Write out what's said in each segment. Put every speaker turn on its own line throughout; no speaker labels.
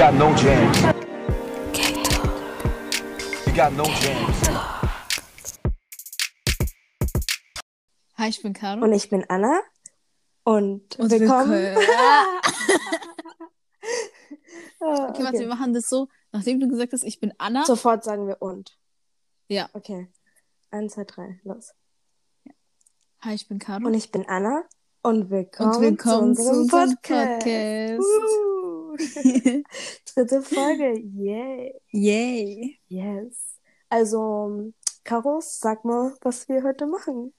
got no jams. You got no jams.
Hi, ich bin Caro.
Und ich bin Anna. Und,
Und
willkommen.
willkommen.
Ah,
Okay, warte, wir machen das so, nachdem du gesagt hast, ich bin Anna.
Sofort sagen wir und.
Ja.
Okay. Eins, zwei, drei, los.
Hi, ich bin Caro.
Und ich bin Anna. Und willkommen,
Und willkommen
zu
zu
unserem
unserem
Podcast.
Podcast.
Uh. Dritte Folge. Yay.
Yay.
Yes. Also, Karos, sag mal, was wir heute machen.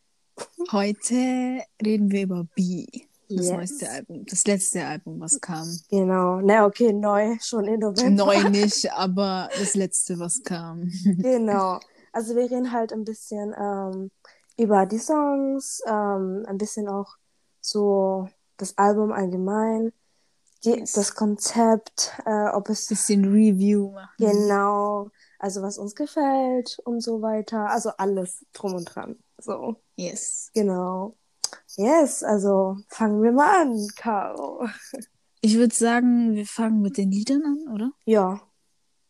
Heute reden wir über B. Das
Yes.
neueste Album. Das letzte Album, was kam.
Genau. Na, okay, neu, schon in November.
Neu nicht, aber das letzte, was kam.
Genau. Also wir reden halt ein bisschen ähm, über die Songs, ähm, ein bisschen auch so das Album allgemein, die, das Konzept, äh, ob es
Bisschen Review machen.
genau, also was uns gefällt und so weiter. Also alles drum und dran. So,
Yes.
genau. Yes, also fangen wir mal an, Caro.
Ich würde sagen, wir fangen mit den Liedern an, oder?
Ja,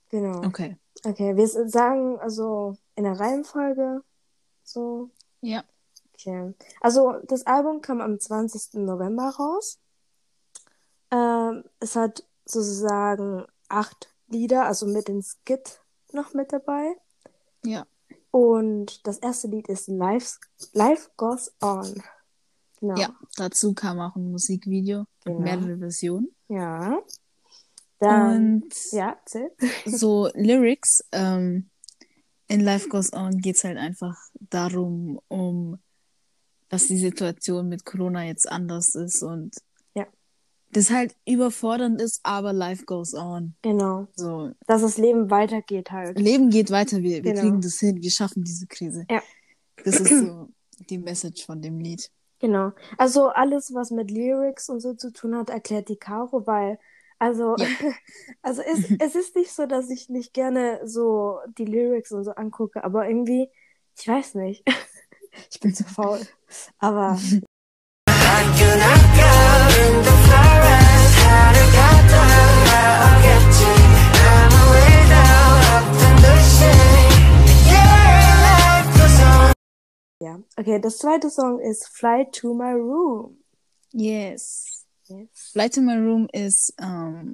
genau.
Okay.
Okay, wir sagen also in der Reihenfolge so.
Ja.
Okay. Also das Album kam am 20. November raus. Ähm, es hat sozusagen acht Lieder, also mit dem Skit noch mit dabei.
Ja.
Und das erste Lied ist Life, Life Goes On. Genau.
Ja. Dazu kam auch ein Musikvideo
Genau.
mit mehrere Versionen.
Ja. Dann,
Und
ja,
so Lyrics, ähm, in Life Goes On geht's halt einfach darum, um, dass die Situation mit Corona jetzt anders ist und. Das halt überfordernd ist, aber Life Goes On.
Genau.
So,
Dass das Leben weitergeht halt.
Leben geht weiter, wir, wir
Genau.
kriegen das hin, wir schaffen diese Krise.
Ja.
Das ist so die Message von dem Lied.
Genau. Also alles, was mit Lyrics und so zu tun hat, erklärt die Caro, weil, also,
Ja.
also es, es ist nicht so, dass ich nicht gerne so die Lyrics und so angucke, aber irgendwie, ich weiß nicht. Ich bin zu faul. Aber Okay, das zweite Song ist Fly to My Room.
Yes.
Yes.
Flight to My Room ist ähm,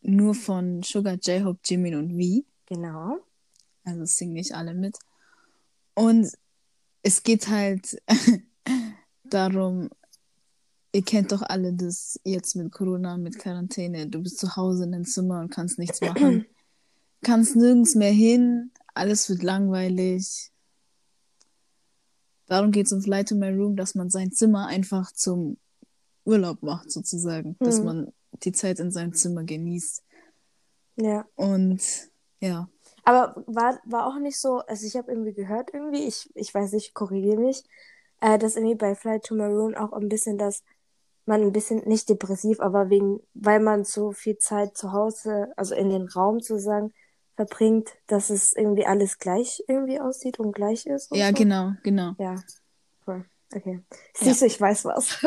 nur von Sugar, J-Hope, Jimin und V.
Genau.
Also singen nicht alle mit. Und es geht halt darum, ihr kennt doch alle das jetzt mit Corona, mit Quarantäne. Du bist zu Hause in deinem Zimmer und kannst nichts machen. kannst nirgends mehr hin. Alles wird langweilig. Darum geht es um Fly to My Room, dass man sein Zimmer einfach zum Urlaub macht, sozusagen. Dass
Mhm.
man die Zeit in seinem Zimmer genießt.
Ja.
Und ja,
Aber war, war auch nicht so, also ich habe irgendwie gehört, irgendwie, ich, ich weiß nicht, korrigiere mich, äh, dass irgendwie bei Flight to Maroon auch ein bisschen, dass man ein bisschen, nicht depressiv, aber wegen, weil man so viel Zeit zu Hause, also in den Raum sozusagen, verbringt, dass es irgendwie alles gleich irgendwie aussieht und gleich ist. Und
ja,
so.
genau, genau.
Ja, cool. Okay. Siehst du, ich weiß was.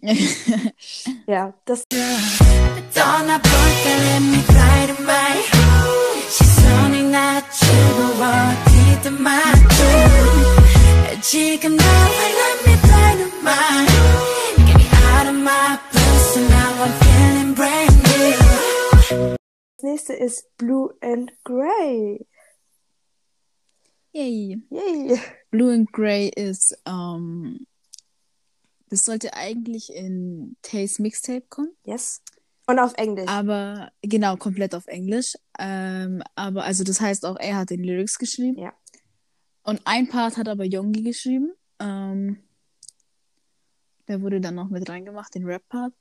ja, das,
떠
nächste ist Blue and Grey.
Yay.
Yay.
Blue and Grey ist, ähm, das sollte eigentlich in Tays Mixtape kommen,
Yes. Und auf Englisch.
aber genau, komplett auf Englisch. Ähm, aber also das heißt auch, er hat den Lyrics geschrieben.
Ja.
Und ein Part hat aber Yongi geschrieben. Ähm, der wurde dann noch mit reingemacht, den Rap-Part.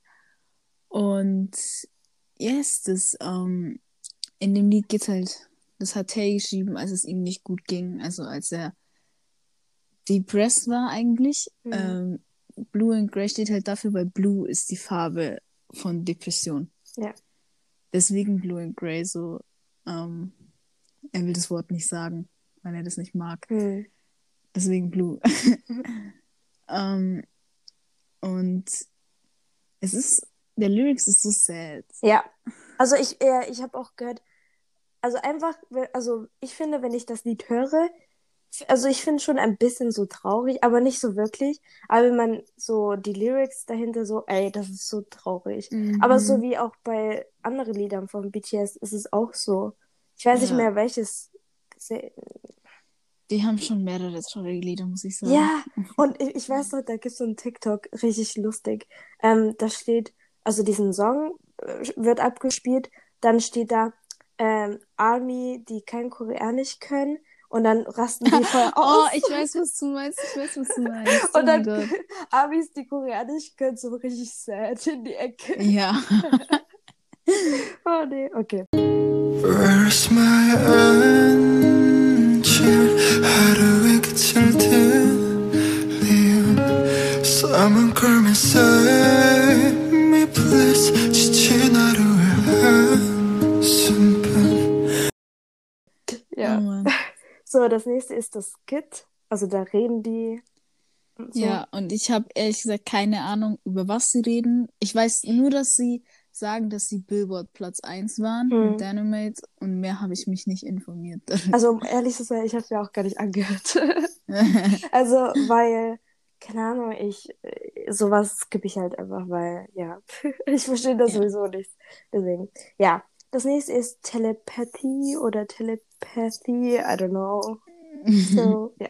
Und yes, das, ähm, in dem Lied geht's halt, das hat Tay geschrieben, als es ihm nicht gut ging, also als er depressed war eigentlich.
Mhm.
Ähm, Blue and Grey steht halt dafür, weil Blue ist die Farbe von Depression.
Ja.
Deswegen Blue and Grey so, ähm, er will das Wort nicht sagen, weil er das nicht mag.
Hm.
Deswegen Blue. ähm, und es ist, der Lyrics ist so sad.
Ja, Also ich, äh, ich habe auch gehört, also einfach, also ich finde, wenn ich das Lied höre, also ich finde schon ein bisschen so traurig, aber nicht so wirklich. Aber wenn man so die Lyrics dahinter so, ey, das ist so traurig. Aber so
Mhm.
wie auch bei anderen Liedern von BTS ist es auch so. Ich weiß nicht
Ja.
mehr welches.
Die haben schon mehrere traurige Lieder, muss ich sagen.
Ja, und ich, ich weiß noch, da gibt es so einen TikTok, richtig lustig. Ähm, da steht, also diesen Song äh, wird abgespielt, dann steht da ähm, Army, die kein Koreanisch können und dann rasten die voll
Oh,
aus.
ich weiß, was du meinst. Ich weiß, was du meinst. Oh
und
mein
dann
Gott.
Armys, die Koreanisch können, so richtig sad in die Ecke.
Ja.
Oh nee, okay.
Where's my angel? 하루의 끝을 들리운 Someone call me save
So, das nächste ist das Skit. Also da reden die. und so.
Ja, und ich habe ehrlich gesagt keine Ahnung, über was sie reden. Ich weiß nur, dass sie sagen, dass sie Billboard Platz 1 waren
Mhm.
mit Dynamite und mehr habe ich mich nicht informiert.
Also um ehrlich zu sein, ich habe es mir auch gar nicht angehört. Also, weil, keine Ahnung, ich, sowas skippe ich halt einfach, weil, ja, ich verstehe das
Ja.
sowieso nicht. Deswegen, ja. Das nächste ist Telepathy oder Telepathy, I don't know. So, ja.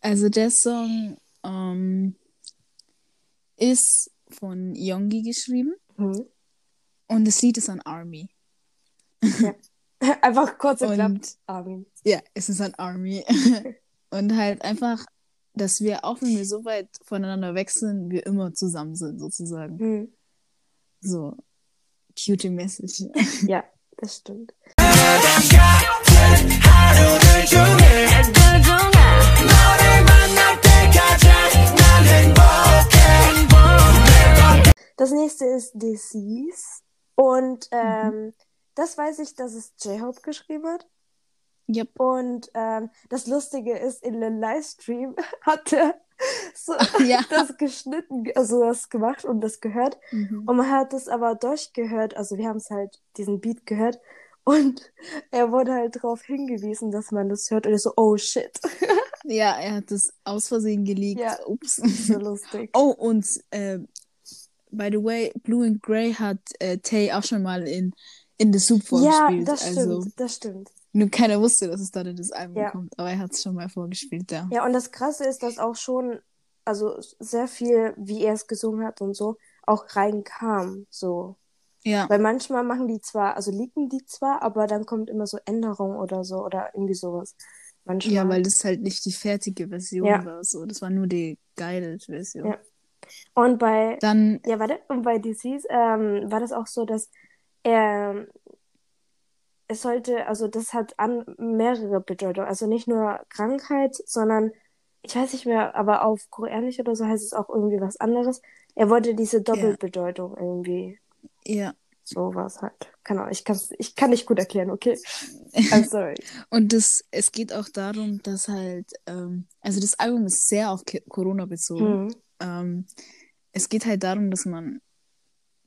Also der Song ähm, ist von Yongi geschrieben
Mhm.
und das Lied ist an Army.
Einfach kurz. Und Armin.
ja, es ist an Army. und halt einfach, dass wir, auch wenn wir so weit voneinander sind, wir immer zusammen sind, sozusagen.
Mhm.
So, cute Message.
Ja, das stimmt. Das nächste ist Disease. Und ähm, das weiß ich, dass es J-Hope geschrieben hat.
Yep.
Und ähm, das Lustige ist, in den Livestream hat er so
ja.
das geschnitten, also das gemacht und das gehört.
Mhm.
Und man hat es aber durchgehört, also wir haben es halt, diesen Beat gehört. Und er wurde halt darauf hingewiesen, dass man das hört. Und er so, oh shit.
Ja, er hat das aus Versehen geleakt.
Ja.
Ups.
so lustig.
Oh, und äh, by the way, Blue and Grey hat äh, Tay auch schon mal in, in The Soup
ja,
vorgespielt.
das stimmt,
also,
das stimmt.
Nur keiner wusste, dass es dann in das Album
Ja.
kommt, aber er hat es schon mal vorgespielt, ja.
Ja, und das Krasse ist, dass auch schon, also sehr viel, wie er es gesungen hat und so, auch reinkam. So.
Ja,
Weil manchmal machen die zwar, also leaken die zwar, aber dann kommt immer so Änderung oder so oder irgendwie sowas. Manchmal.
ja, weil das halt nicht die fertige Version
Ja.
war. So. Das war nur die Guided-Version.
Ja. Und bei,
Dann,
ja, warte, und bei Disease ähm, war das auch so, dass er, es sollte, also das hat an mehrere Bedeutungen, also nicht nur Krankheit, sondern ich weiß nicht mehr, aber auf Koreanisch oder so heißt es auch irgendwie was anderes. Er wollte diese Doppelbedeutung irgendwie,
ja.
sowas halt. Keine Ahnung, ich kann's, ich kann nicht gut erklären, okay? I'm sorry.
Und das, es geht auch darum, dass halt, ähm, also das Album ist sehr auf Corona bezogen.
Mhm.
Ähm, es geht halt darum, dass man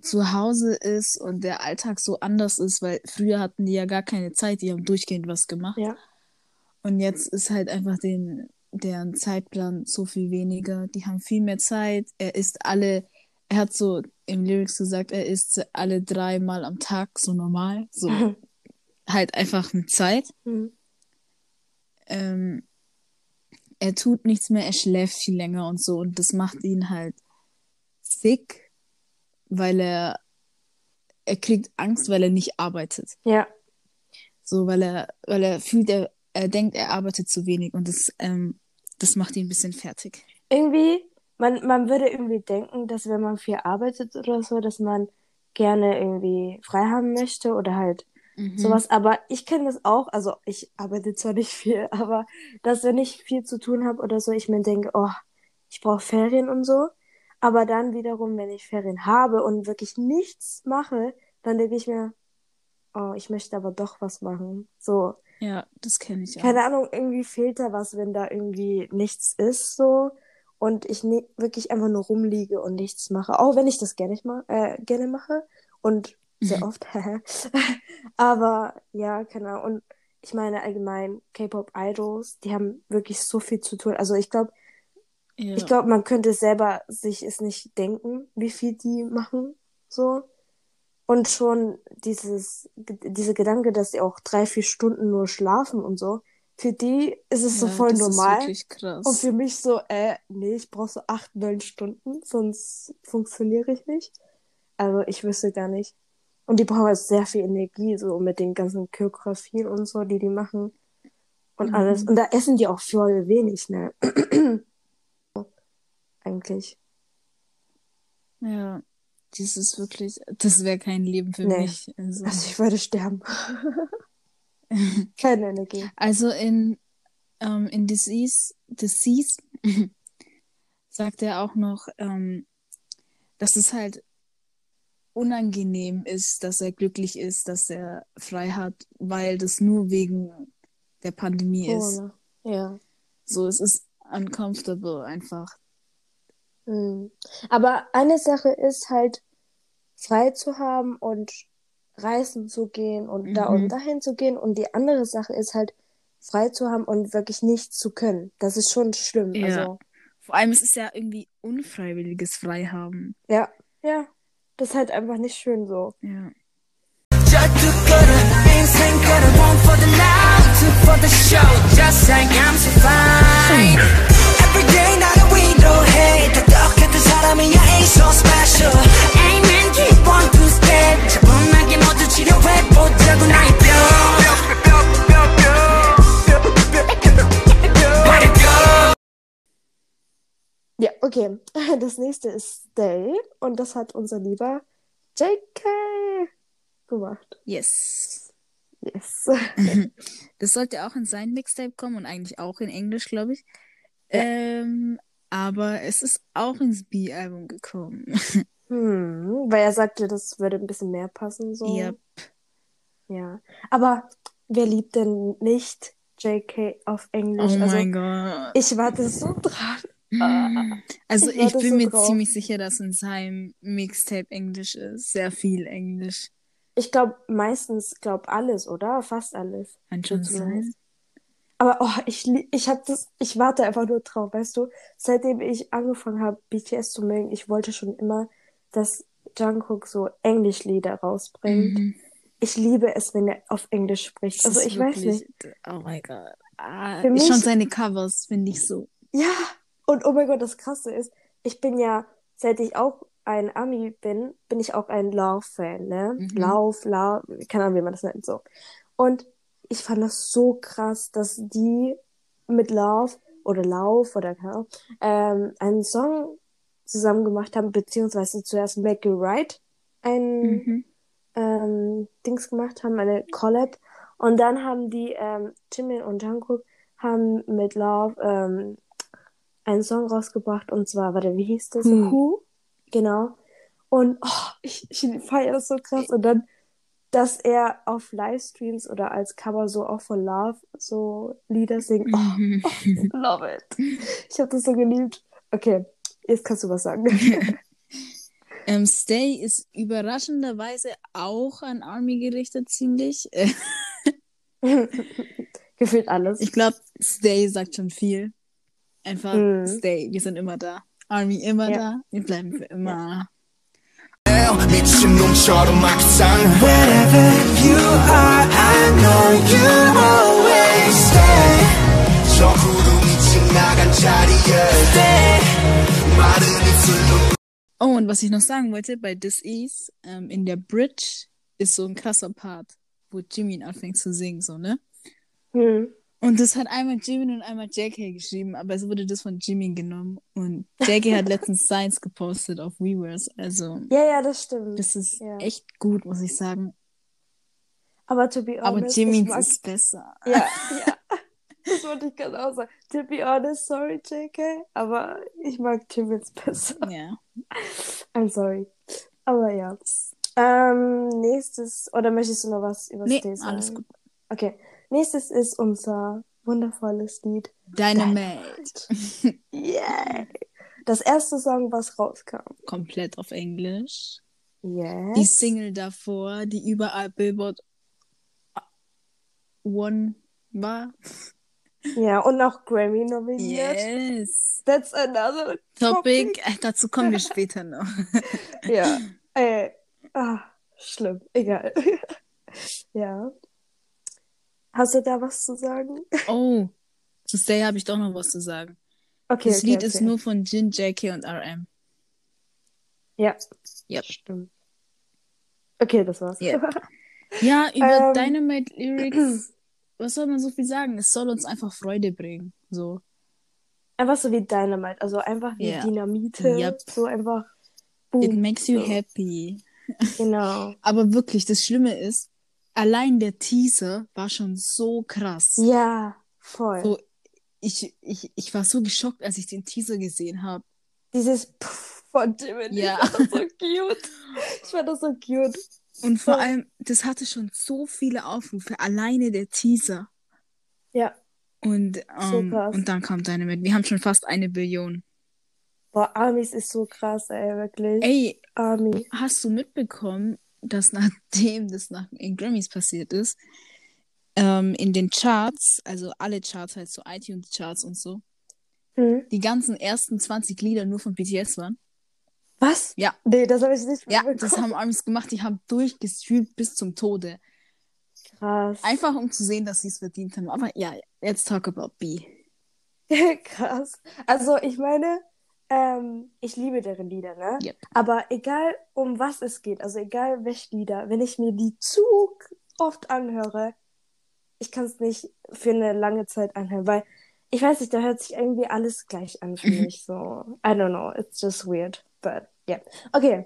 zu Hause ist und der Alltag so anders ist, weil früher hatten die ja gar keine Zeit, die haben durchgehend was gemacht.
Ja.
Und jetzt ist halt einfach den, deren Zeitplan so viel weniger. Die haben viel mehr Zeit. Er isst alle, er hat so im Lyrics gesagt, er isst alle dreimal am Tag so normal. So halt einfach mit Zeit.
Mhm.
Ähm, er tut nichts mehr, er schläft viel länger und so. Und das macht ihn halt sick, weil er, er kriegt Angst, weil er nicht arbeitet.
Ja,
So, weil er, weil er fühlt, er, er denkt, er arbeitet zu wenig und das, ähm, das macht ihn ein bisschen fertig.
irgendwie, man, man würde irgendwie denken, dass wenn man viel arbeitet oder so, dass man gerne irgendwie frei haben möchte oder halt
Mhm.
sowas. Aber ich kenne das auch, also ich arbeite zwar nicht viel, aber dass wenn ich viel zu tun habe oder so, ich mir denke, oh, ich brauche Ferien und so. Aber dann wiederum, wenn ich Ferien habe und wirklich nichts mache, dann denke ich mir, oh, ich möchte aber doch was machen. So,
Ja, das kenne ich auch.
keine Ahnung, irgendwie fehlt da was, wenn da irgendwie nichts ist, so. Und ich ne wirklich einfach nur rumliege und nichts mache. Auch wenn ich das gerne, ma äh, gerne mache. Und Sehr oft. Aber ja, keine Ahnung. Und ich meine allgemein, K-Pop-Idols, die haben wirklich so viel zu tun. Also ich glaube,
Ja.
ich glaube, man könnte selber sich es nicht denken, wie viel die machen. So. Und schon dieses, dieser Gedanke, dass sie auch drei, vier Stunden nur schlafen und so, für die ist es so
Ja,
voll
das
normal.
Ist wirklich krass.
Und für mich so, äh, nee, ich brauche so acht, neun Stunden, sonst funktioniere ich nicht. Also ich wüsste gar nicht. Und die brauchen halt sehr viel Energie, so mit den ganzen Choreografien und so, die die machen. Und
Mhm.
alles. Und da essen die auch voll wenig, ne? Eigentlich.
Ja, das ist wirklich, das wäre kein Leben für
Nee.
mich. Also,
Also ich würde sterben. Keine Energie.
also in, ähm, in Disease, Disease sagt er auch noch, ähm, dass es halt unangenehm ist, dass er glücklich ist, dass er frei hat, weil das nur wegen der Pandemie ist.
Corona. Ja.
So, es ist uncomfortable einfach.
Hm. Aber eine Sache ist halt, frei zu haben und reisen zu gehen und
mhm.
da und dahin zu gehen. Und die andere Sache ist halt, frei zu haben und wirklich nichts zu können. Das ist schon schlimm.
Ja.
Also,
Vor allem ist es ja irgendwie unfreiwilliges Freihaben.
Ja, ja. Das ist halt einfach nicht schön so.
Ja.
Just
ja, okay. Das nächste ist Stay. Und das hat unser lieber JK gemacht.
Yes.
Yes.
Das sollte auch in sein Mixtape kommen und eigentlich auch in Englisch, glaube ich. Ähm, aber es ist auch ins B-Album gekommen.
Hm, weil er sagte, das würde ein bisschen mehr passen, so.
Yep.
Ja. Aber wer liebt denn nicht JK auf
Oh
Englisch? also,
mein Gott.
ich warte so dran.
Also
ich
ich, bin
so
mir
drauf.
ziemlich sicher, dass in seinem Mixtape Englisch ist. Sehr viel Englisch.
Ich glaube, meistens, glaub alles, oder? Fast alles.
Kann schon sein.
Aber oh, ich, ich hab das, ich warte einfach nur drauf, weißt du? Seitdem ich angefangen habe, BTS zu mögen, ich wollte schon immer, dass Jungkook so Englischlieder rausbringt.
Mhm.
Ich liebe es, wenn er auf Englisch spricht.
Das
Also ich weiß
wirklich-
nicht.
Oh mein Gott. Ah,
Für mich-
schon seine Covers finde ich so.
Ja, und oh mein Gott, das Krasse ist, ich bin ja, seit ich auch ein Ami bin, bin ich auch ein Love-Fan, ne?
Mhm.
Love, Love, keine Ahnung, wie man das nennt, so. Und ich fand das so krass, dass die mit Love oder Lauf oder keine Ahnung, ähm, einen Song zusammen gemacht haben, beziehungsweise zuerst Make It Right ein
Mhm.
ähm, Dings gemacht haben, eine Collab. Und dann haben die, ähm, Jimin und Jungkook haben mit Love ähm, einen Song rausgebracht und zwar, warte, wie hieß das?
Who.
Who? Genau. Und oh, ich, ich feiere das so krass. Und dann, dass er auf Livestreams oder als Cover so auch von Love so Lieder singt. Oh,
Mhm.
love it. Ich habe das so geliebt. Okay, jetzt kannst du was sagen.
Ähm, Stay ist überraschenderweise auch an Army gerichtet, ziemlich.
Gefühlt alles.
ich glaube, Stay sagt schon viel. Einfach
Mhm.
Stay, wir sind immer da. Army immer
Ja.
da, wir bleiben für immer.
미친놈처럼 막상
Wherever you are, I know you always stay.
저 구름이 지나간 자리에
Stay.
마른 입술로
Oh, und was ich noch sagen wollte, bei This Is, ähm, in der Bridge ist so ein krasser Part, wo Jimin anfängt zu singen, so, ne?
Hm.
Und das hat einmal Jimin und einmal JK geschrieben, aber es wurde das von Jimin genommen. Und JK hat letztens Science gepostet auf Weverse. Also,
Ja, ja, das stimmt.
das ist
Ja.
echt gut, muss ich sagen.
Aber to be honest,
Aber Jimins
mag-
ist besser.
Ja, ja. Das wollte ich gerade auch sagen. To be honest, sorry, JK, aber ich mag Jimins besser.
Ja.
I'm sorry. Aber ja. Ähm, nächstes, oder möchtest du noch was über
Nee,
Stay sagen?
alles gut.
Okay. Nächstes ist unser wundervolles Lied.
Dynamite.
Yeah! Das erste Song, was rauskam.
Komplett auf Englisch.
Yes.
Die Single davor, die überall Billboard One war.
Ja, und auch Grammy nominiert.
Yes.
That's another
Topic, äh, dazu kommen wir später noch.
Ja. Ey. Ah, schlimm. Egal. ja. Hast du da was zu sagen?
Oh, zu Stay habe ich doch noch was zu sagen.
Okay,
das
okay,
Lied
okay.
ist nur von Jin, JK und RM.
Ja.
Yep.
Stimmt. Okay, das war's.
Ja. Ja, über
Ähm.
Dynamite Lyrics, was soll man so viel sagen? Es soll uns einfach Freude bringen. So.
Einfach so wie Dynamite, also einfach wie
Ja.
Dynamite.
Yep.
So einfach.
It
Boom.
makes you
So.
happy.
Genau.
Aber wirklich, das Schlimme ist, allein der Teaser war schon so krass.
Ja, voll.
So, ich, ich, ich war so geschockt, als ich den Teaser gesehen habe.
Dieses Puff von Jiminy.
Ja.
Ich fand das so cute. Ich fand das so cute.
Und vor
Ja.
allem, das hatte schon so viele Aufrufe, alleine der Teaser.
Ja.
Und,
So
ähm,
krass.
und dann kam Dynamite. Wir haben schon fast eine Billion.
Boah, Amis ist so krass, ey, wirklich.
Ey,
Army.
hast du mitbekommen, dass nachdem das nach in Grammys passiert ist, ähm, in den Charts, also alle Charts, halt so iTunes-Charts und so,
Hm?
die ganzen ersten 20 Lieder nur von BTS waren?
Was?
Ja.
Nee, das habe ich nicht
Ja,
mitbekommen.
das haben Armies gemacht. Die haben durchgestreamt bis zum Tode.
Krass.
Einfach um zu sehen, dass sie es verdient haben. Aber ja, let's talk about B.
Krass. Also, ich meine, ähm, ich liebe deren Lieder, ne?
Yep.
Aber egal, um was es geht, also egal welche Lieder, wenn ich mir die zu oft anhöre, ich kann es nicht für eine lange Zeit anhören, weil ich weiß nicht, da hört sich irgendwie alles gleich an für mich. So, I don't know, it's just weird, but yeah. Okay.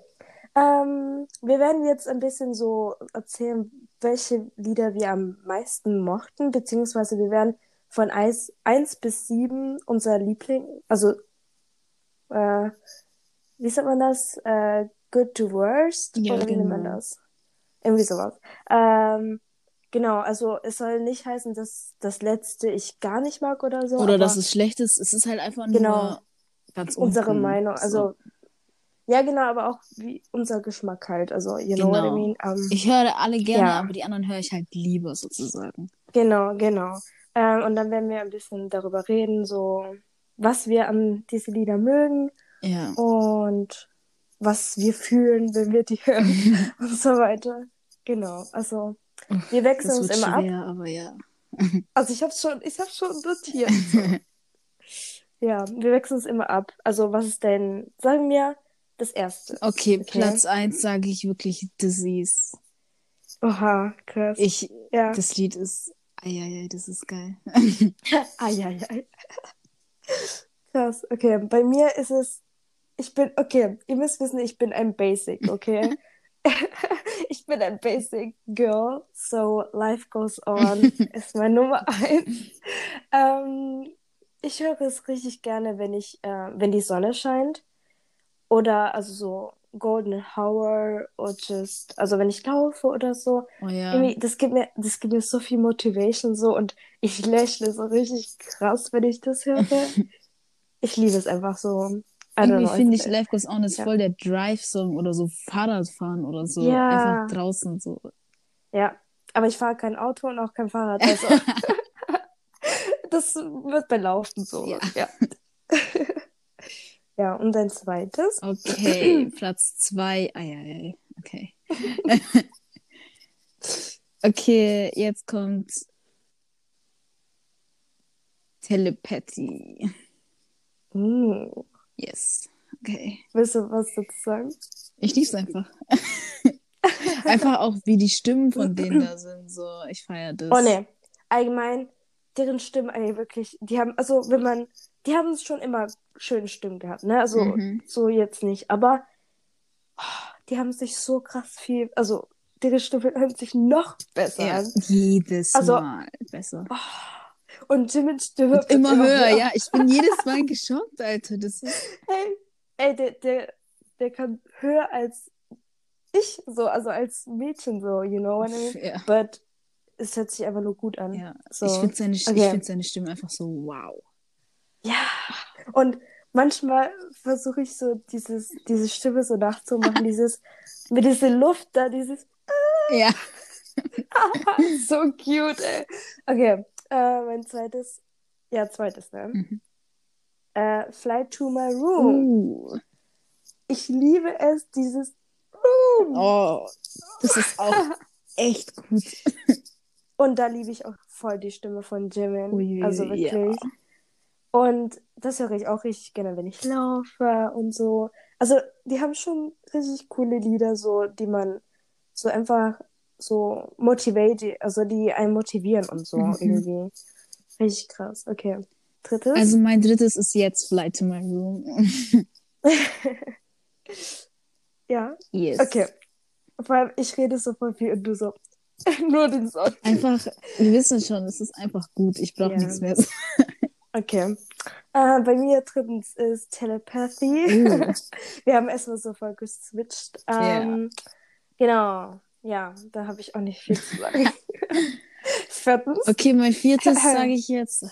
Ähm, wir werden jetzt ein bisschen so erzählen, welche Lieder wir am meisten mochten, beziehungsweise wir werden von 1, 1 bis 7 unser Liebling, also äh, wie sagt man das? Äh, good to worst?
Ja,
Oder wie nennt man
genau.
das? Irgendwie sowas. Ähm, genau, also es soll nicht heißen, dass das letzte ich gar nicht mag oder so.
Oder dass es schlecht ist. Es ist halt einfach nur
Genau.
ganz
unsere
unten.
Meinung.
So.
Also, ja, genau, aber auch wie unser Geschmack halt. Also, you know what I
Genau.
mean? Ähm,
Ich höre alle gerne,
Ja.
aber die anderen höre ich halt lieber sozusagen.
Genau, genau. Ähm, und dann werden wir ein bisschen darüber reden, so was wir an diese Lieder mögen
Ja.
und was wir fühlen, wenn wir die hören und so weiter. Genau, also wir wechseln uns immer ab.
schwer, aber ja.
Also ich habe schon, ich habe schon notiert. So. ja, wir wechseln uns immer ab. Also was ist denn, sagen wir das erste.
Okay,
Okay.
Platz 1 sage ich wirklich Disease.
Oha, krass.
Ich,
ja.
das Lied ist, eieiei, das ist geil.
Eieiei. Krass, okay. Bei mir ist es, ich bin, okay, ihr müsst wissen, ich bin ein Basic, okay? ich bin ein Basic Girl, so Life Goes On ist mein Nummer eins. Ähm, ich höre es richtig gerne, wenn ich, äh, wenn die Sonne scheint. Oder also so Golden Hour oder just, also wenn ich laufe oder so.
Oh ja.
Irgendwie, das gibt mir, das gibt mir so viel Motivation so und ich lächle so richtig krass, wenn ich das höre. ich liebe es einfach so. I
Irgendwie finde ich Life Goes On ist
Ja.
voll der Drive-Song oder so Fahrradfahren oder so.
Ja.
Einfach draußen so.
Ja, aber ich fahre kein Auto und auch kein Fahrrad. Also das wird bei Laufen so.
Ja.
Ja. ja, und ein zweites.
Okay, Platz 2. Eieiei. Okay. okay, jetzt kommt Telepathy.
Hm.
Yes. Okay.
Willst du was dazu sagen?
Ich lieb's einfach. einfach auch, wie die Stimmen von denen da sind. So, ich feiere das.
Oh ne, allgemein, deren Stimmen, ey, wirklich, die haben, also wenn man, die haben schon immer schöne Stimmen gehabt, ne? Also
Mhm.
so jetzt nicht, aber oh, die haben sich so krass viel, also deren Stimme hört sich noch besser
Ja,
an.
jedes
Also-
Mal besser.
Und Jimmins Stimme
Und immer
wird
höher, ja. Ich bin jedes Mal geschockt, Alter. Das ist,
Ey, ey der, der, der kann höher als ich, so, also als Mädchen, so, you know what I mean?
ja.
But es hört sich einfach nur gut an.
ja.
So.
Ich finde seine, ich
Okay.
find seine Stimme einfach so wow.
Ja, und manchmal versuche ich so dieses, diese Stimme so nachzumachen, dieses Mit dieser Luft da, dieses
Ja.
so cute, ey. Okay, äh, mein zweites, ja, zweites, ne?
Mhm.
Äh, Fly to my room.
Uh.
Ich liebe es, dieses Room.
Oh, das ist auch echt gut.
Und da liebe ich auch voll die Stimme von Jimin.
Ui,
also
ja.
Und das höre ich auch richtig gerne, wenn ich laufe und so. Also, die haben schon richtig coole Lieder, so, die man so einfach so motiviert, also die einen motivieren und so
Mhm.
irgendwie. Richtig krass. Okay. Drittes.
Also mein drittes ist jetzt Fly to my room.
ja.
Yes.
Okay. Vor allem, ich rede so voll viel und du so. Nur den Song.
Einfach, wir wissen schon, es ist einfach gut. Ich brauche
Ja.
nichts mehr.
Okay. Äh, bei mir drittens ist Telepathy.
Uh.
Wir haben erstmal so voll geswitcht. Ähm, Genau. Ja, da habe ich auch nicht viel zu sagen. Viertens.
Okay, mein viertes sage ich jetzt.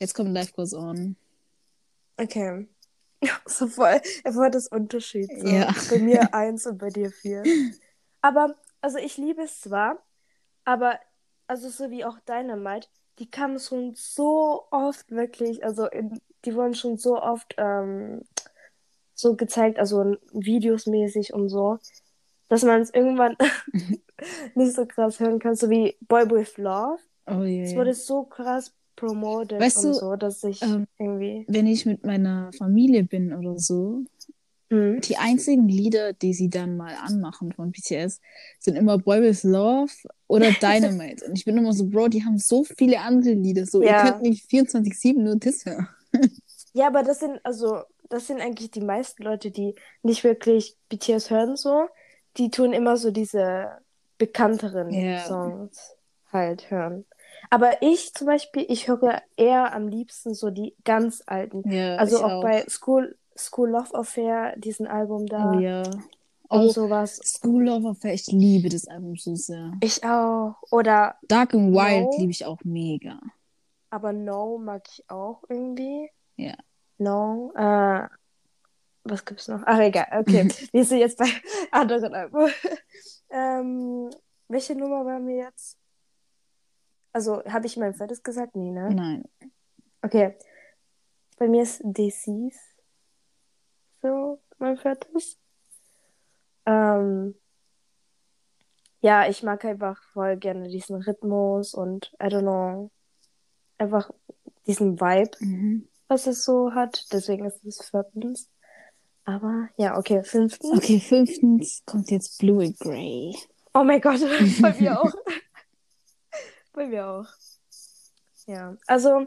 Jetzt kommt Life Goes On.
Okay. So voll, voll das Unterschied. So.
Ja.
Bei mir eins und bei dir vier. Aber, also ich liebe es zwar, aber, also so wie auch Dynamite, die kamen schon so oft wirklich, also in, die wurden schon so oft ähm, so gezeigt, also videosmäßig und so, dass man es irgendwann nicht so krass hören kann, so wie Boy With Love.
Oh
Es
je.
wurde so krass promoted
Weißt
und
du,
so, dass ich
ähm,
irgendwie.
Wenn ich mit meiner Familie bin oder so,
Mhm.
die einzigen Lieder, die sie dann mal anmachen von BTS, sind immer Boy With Love oder Dynamite. Und ich bin immer so, Bro, die haben so viele andere Lieder. So,
Ja.
ihr könnt nicht 24-7 nur das hören.
Ja, aber das sind, also, das sind eigentlich die meisten Leute, die nicht wirklich BTS hören, so. Die tun immer so diese bekannteren
Ja.
Songs halt hören. Aber ich zum Beispiel, ich höre eher am liebsten so die ganz alten.
Ja,
also
ich
auch, bei School, School Love Affair, diesen Album da
Oh ja.
und
Oh,
sowas.
School Love Affair, ich liebe das Album so sehr.
Ich auch. Oder,
Dark and Wild
No.
liebe ich auch mega.
aber No mag ich auch irgendwie.
Ja.
No. Äh, was gibt's noch? Ach, egal. Okay. Wir sind jetzt bei anderen Alben. ähm, welche Nummer waren wir jetzt? Also, habe ich mein viertes gesagt? Nee, ne?
Nein.
Okay. Bei mir ist Disease. So, mein viertes. Ähm, ja, ich mag einfach voll gerne diesen Rhythmus und, I don't know, einfach diesen Vibe
Mhm.
was es so hat. Deswegen ist es viertens. Aber ja, okay, fünftens.
Okay, fünftens kommt jetzt Blue and Grey.
Oh mein Gott, bei mir auch. bei mir auch. Ja, also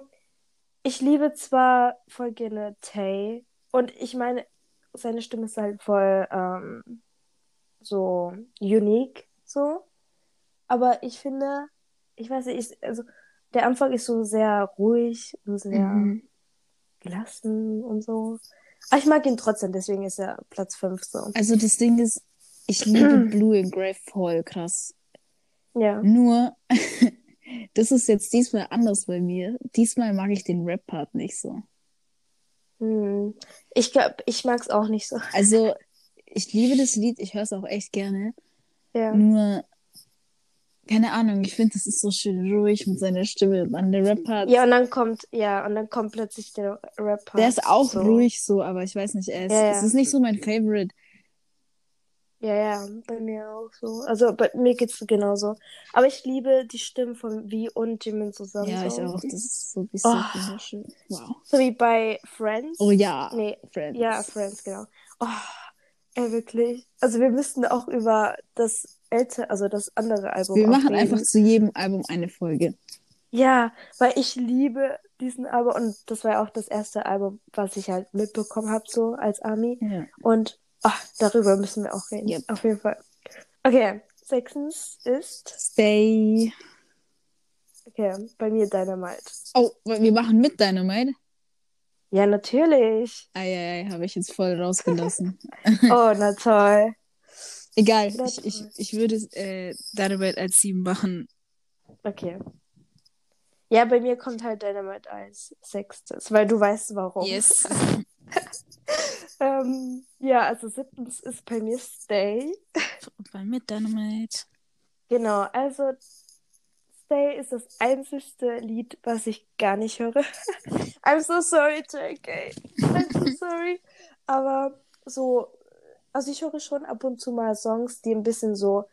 ich liebe zwar voll gerne Tay und ich meine, seine Stimme ist halt voll ähm, so unique, so. Aber ich finde, ich weiß nicht, ich, also der Anfang ist so sehr ruhig und sehr
Mhm.
gelassen und so. Aber ich mag ihn trotzdem, deswegen ist er Platz 5 so.
Also das Ding ist, ich liebe Blue and Grey voll krass.
Ja.
Nur, das ist jetzt diesmal anders bei mir. Diesmal mag ich den Rap-Part nicht so.
Hm. Ich glaube, ich mag es auch nicht so.
Also, ich liebe das Lied, ich höre es auch echt gerne.
Ja.
Nur, keine Ahnung, ich finde, das ist so schön ruhig mit seiner Stimme. Und dann der Rap-Part,
Ja, und dann kommt, ja, und dann kommt plötzlich der Rapper.
der ist auch
so.
ruhig so, aber ich weiß nicht, er ist,
Ja, ja.
es ist nicht so mein Favorite.
Ja, ja, bei mir auch so. Also bei mir geht's genauso. Aber ich liebe die Stimmen von Vi und Jimin zusammen.
Ja, ich auch. Das ist so ein bisschen
Oh.
wunderschön. Wow.
So wie bei Friends.
Oh ja,
Nee,
Friends.
ja, Friends, genau. Oh, ey, wirklich. Also wir müssten auch über das ältere, also das andere Album
Wir machen einfach zu jedem Album eine Folge.
Ja, weil ich liebe diesen Album und das war ja auch das erste Album, was ich halt mitbekommen habe, so als Army.
Ja.
Und ach, darüber müssen wir auch reden.
Yep.
Auf jeden Fall. Okay, sechstens ist,
Stay.
okay, bei mir Dynamite.
Oh, wir machen mit Dynamite.
Ja, natürlich.
Eieiei, habe ich jetzt voll rausgelassen.
Oh, na toll.
Egal,
Na
ich, ich,
toll.
ich würde äh, Dynamite als sieben machen.
Okay. Ja, bei mir kommt halt Dynamite als sechstes, weil du weißt warum.
Yes.
Ähm, Ja, also siebtens ist bei mir Stay.
Bei mir Dynamite.
Genau, also Stay ist das einzigste Lied, was ich gar nicht höre. I'm so sorry, JK. I'm so sorry. Aber so, also ich höre schon ab und zu mal Songs, die ein bisschen so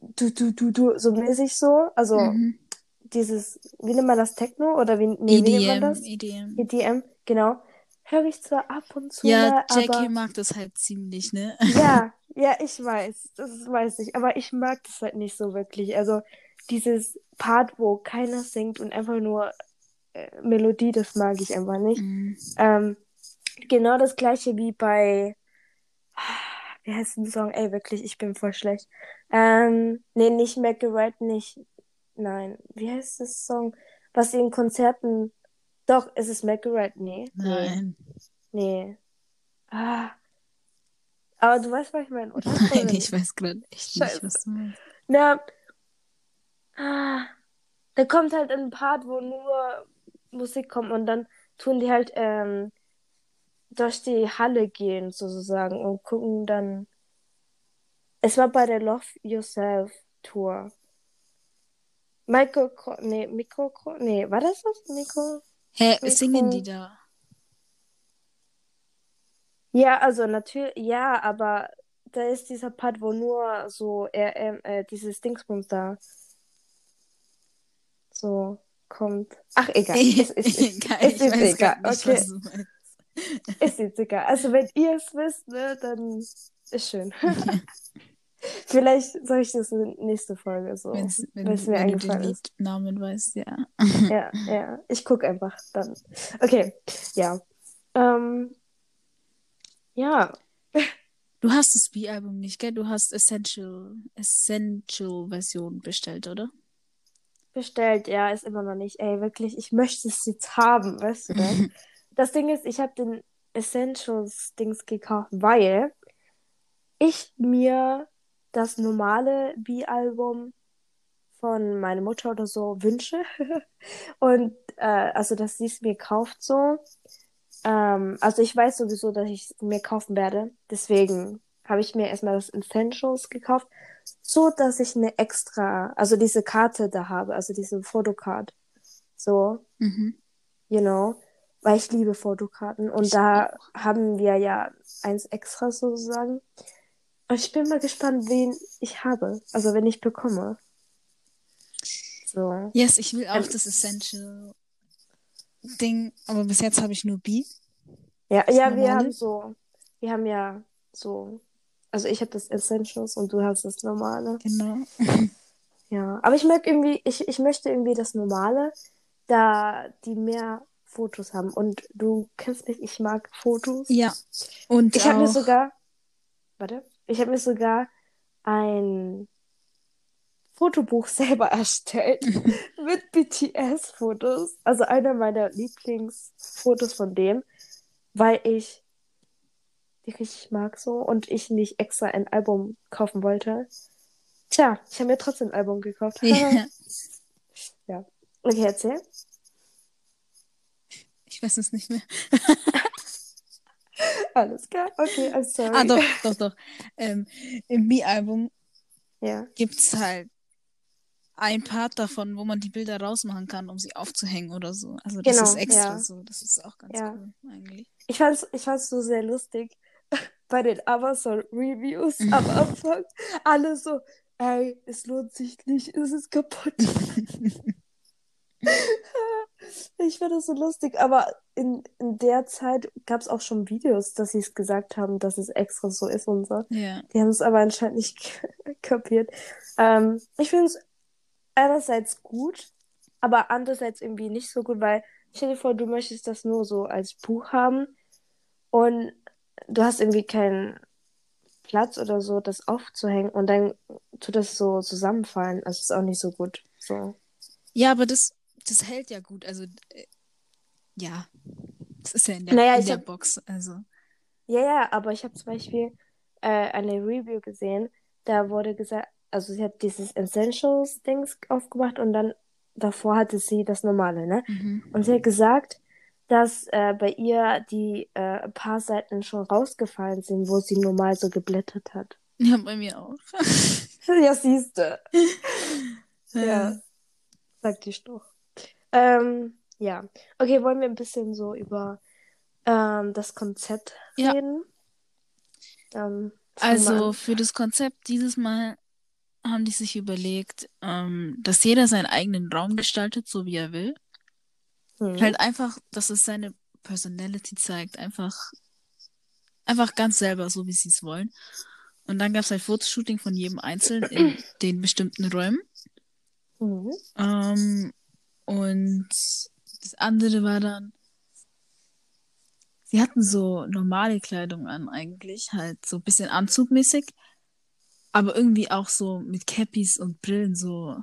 du, du, du, du, so mäßig so. Also
Mhm.
dieses, wie nennt man das, Techno? Oder wie, nee, wie nennt man
EDM,
das?
EDM.
EDM, genau. Höre ich zwar ab und zu
Ja,
mal,
JK
aber
mag das halt ziemlich, ne?
ja, ja, ich weiß, das weiß ich, aber ich mag das halt nicht so wirklich. Also dieses Part, wo keiner singt und einfach nur äh, Melodie, das mag ich einfach nicht.
Mhm.
Ähm, genau das gleiche wie bei, wie heißt der Song? Ey, wirklich, ich bin voll schlecht. Ähm, nee, nicht Make Right, nicht, nein, wie heißt das Song? Was in Konzerten, doch, ist es Right? Nee, nee,
Nein.
nee. Ah. Aber du weißt, was ich meine, oder?
Nein,
Oder
ich weiß gerade echt
Scheiße.
nicht, was du meinst.
Na, ah, da kommt halt ein Part, wo nur Musik kommt und dann tun die halt ähm, durch die Halle gehen sozusagen und gucken dann. Es war bei der Love Yourself Tour. Michael, Kro nee, Mikro, Kro nee, war das das? Mikro?
Hä,
Mikro-
singen die da?
Ja, also natürlich, ja, aber da ist dieser Part, wo nur so ähm, äh, dieses Dingsbums da so kommt. Ach, egal. Es ist,
Egal,
es ist egal.
nicht,
Okay, ist jetzt egal. Also, wenn ihr es wisst, ne, dann ist schön. Vielleicht soll ich das in nächste Folge so,
Wenn's, wenn,
wenn es mir
wenn du den
eingefallen ist.
Liednamen weißt, ja.
Ja, ja. Ich gucke einfach dann. Okay, ja. Ähm, ja,
Du hast das B-Album nicht, gell? Du hast Essential, Essential Version bestellt, oder?
bestellt, ja, ist immer noch nicht. Ey, wirklich, ich möchte es jetzt haben, weißt du das? Das Ding ist, ich habe den Essentials-Dings gekauft, weil ich mir das normale B-Album von meiner Mutter oder so wünsche. Und äh, also, dass sie es mir kauft so. Ähm, also ich weiß sowieso, dass ich es mir kaufen werde. Deswegen habe ich mir erstmal das Essentials gekauft, so dass ich eine extra, also diese Karte da habe, also diese Fotocard. So,
Mhm.
you know, weil ich liebe Fotokarten und
Ich
da haben wir ja eins extra sozusagen. Ich bin mal gespannt, wen ich habe, also wenn ich bekomme. So.
Yes, ich will auch
Ähm,
das Essential Ding, aber bis jetzt habe ich nur B.
Ja,
Das
ja, wir
normale?
haben so, wir haben ja so, also ich habe das Essentials und du hast das normale.
Genau.
Ja, aber ich mag irgendwie, ich, ich möchte irgendwie das normale, da die mehr Fotos haben. Und du kennst mich, ich mag Fotos.
Ja. Und
Ich habe mir sogar, warte, ich habe mir sogar ein Fotobuch selber erstellt mit BTS-Fotos. Also einer meiner Lieblingsfotos von dem, weil ich die richtig mag so und ich nicht extra ein Album kaufen wollte. Tja, ich habe mir trotzdem ein Album gekauft.
Ja.
ja. Okay, erzähl.
Ich weiß es nicht mehr.
Alles klar. Okay, I'm sorry.
Ah, doch, doch, doch. Ähm, Im B-Album
Ja.
gibt es halt ein Part davon, wo man die Bilder rausmachen kann, um sie aufzuhängen oder so. Also das
Genau,
ist extra
ja.
so. Das ist auch ganz
Ja.
cool eigentlich.
Ich fand's, ich fand's so sehr lustig bei den Amazon-Reviews am Anfang. Alle so, ey, es lohnt sich nicht, es ist kaputt. Ich fand das so lustig, aber in, in der Zeit gab's auch schon Videos, dass sie es gesagt haben, dass es extra so ist und so.
Ja.
Die haben es aber anscheinend nicht kapiert. Ähm, ich finde es einerseits gut, aber andererseits irgendwie nicht so gut, weil stell dir vor, du möchtest das nur so als Buch haben und du hast irgendwie keinen Platz oder so, das aufzuhängen und dann tut das so zusammenfallen. Also ist auch nicht so gut. So.
Ja, aber das, das hält ja gut. Also, äh, ja. Das ist ja in der,
Naja,
in der
hab-
Box. Also,
Ja, ja, aber ich habe zum Beispiel äh, eine Review gesehen, da wurde gesagt, also sie hat dieses Essentials-Dings aufgemacht und dann davor hatte sie das normale, ne?
mhm.
Und sie hat gesagt, dass äh, bei ihr die äh, paar Seiten schon rausgefallen sind, wo sie normal so geblättert hat.
Ja, bei mir auch.
Ja, siehste. Ja, sagte ich doch. Ähm, ja. Okay, wollen wir ein bisschen so über ähm, das Konzept
Ja.
reden? Ähm,
Also für das Konzept dieses Mal haben die sich überlegt, ähm, dass jeder seinen eigenen Raum gestaltet, so wie er will.
Hm.
Halt einfach, dass es seine Personality zeigt, einfach, einfach ganz selber, so wie sie es wollen. Und dann gab es halt Fotoshooting von jedem Einzelnen in den bestimmten Räumen.
Mhm.
Ähm, und das andere war dann, sie hatten so normale Kleidung an eigentlich, halt so ein bisschen anzugmäßig, aber irgendwie auch so mit Cappies und Brillen so,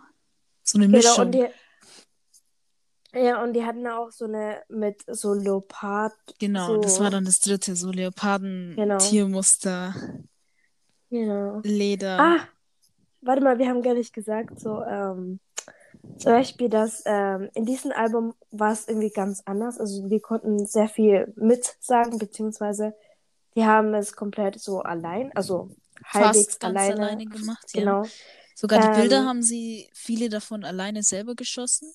so eine
Genau,
Mischung.
die, ja, und die hatten auch so eine mit so Leopard.
Genau,
so,
das war dann das dritte, so Leoparden,
Genau.
Tiermuster,
Genau.
Leder.
Ah, warte mal, wir haben gar nicht gesagt, so, ähm, zum Beispiel, dass ähm, in diesem Album war es irgendwie ganz anders. Also wir konnten sehr viel mitsagen, beziehungsweise die haben es komplett so allein, also halbwegs
fast ganz
alleine.
alleine gemacht, ja.
Genau.
Sogar die
Ähm,
Bilder haben sie viele davon alleine selber geschossen.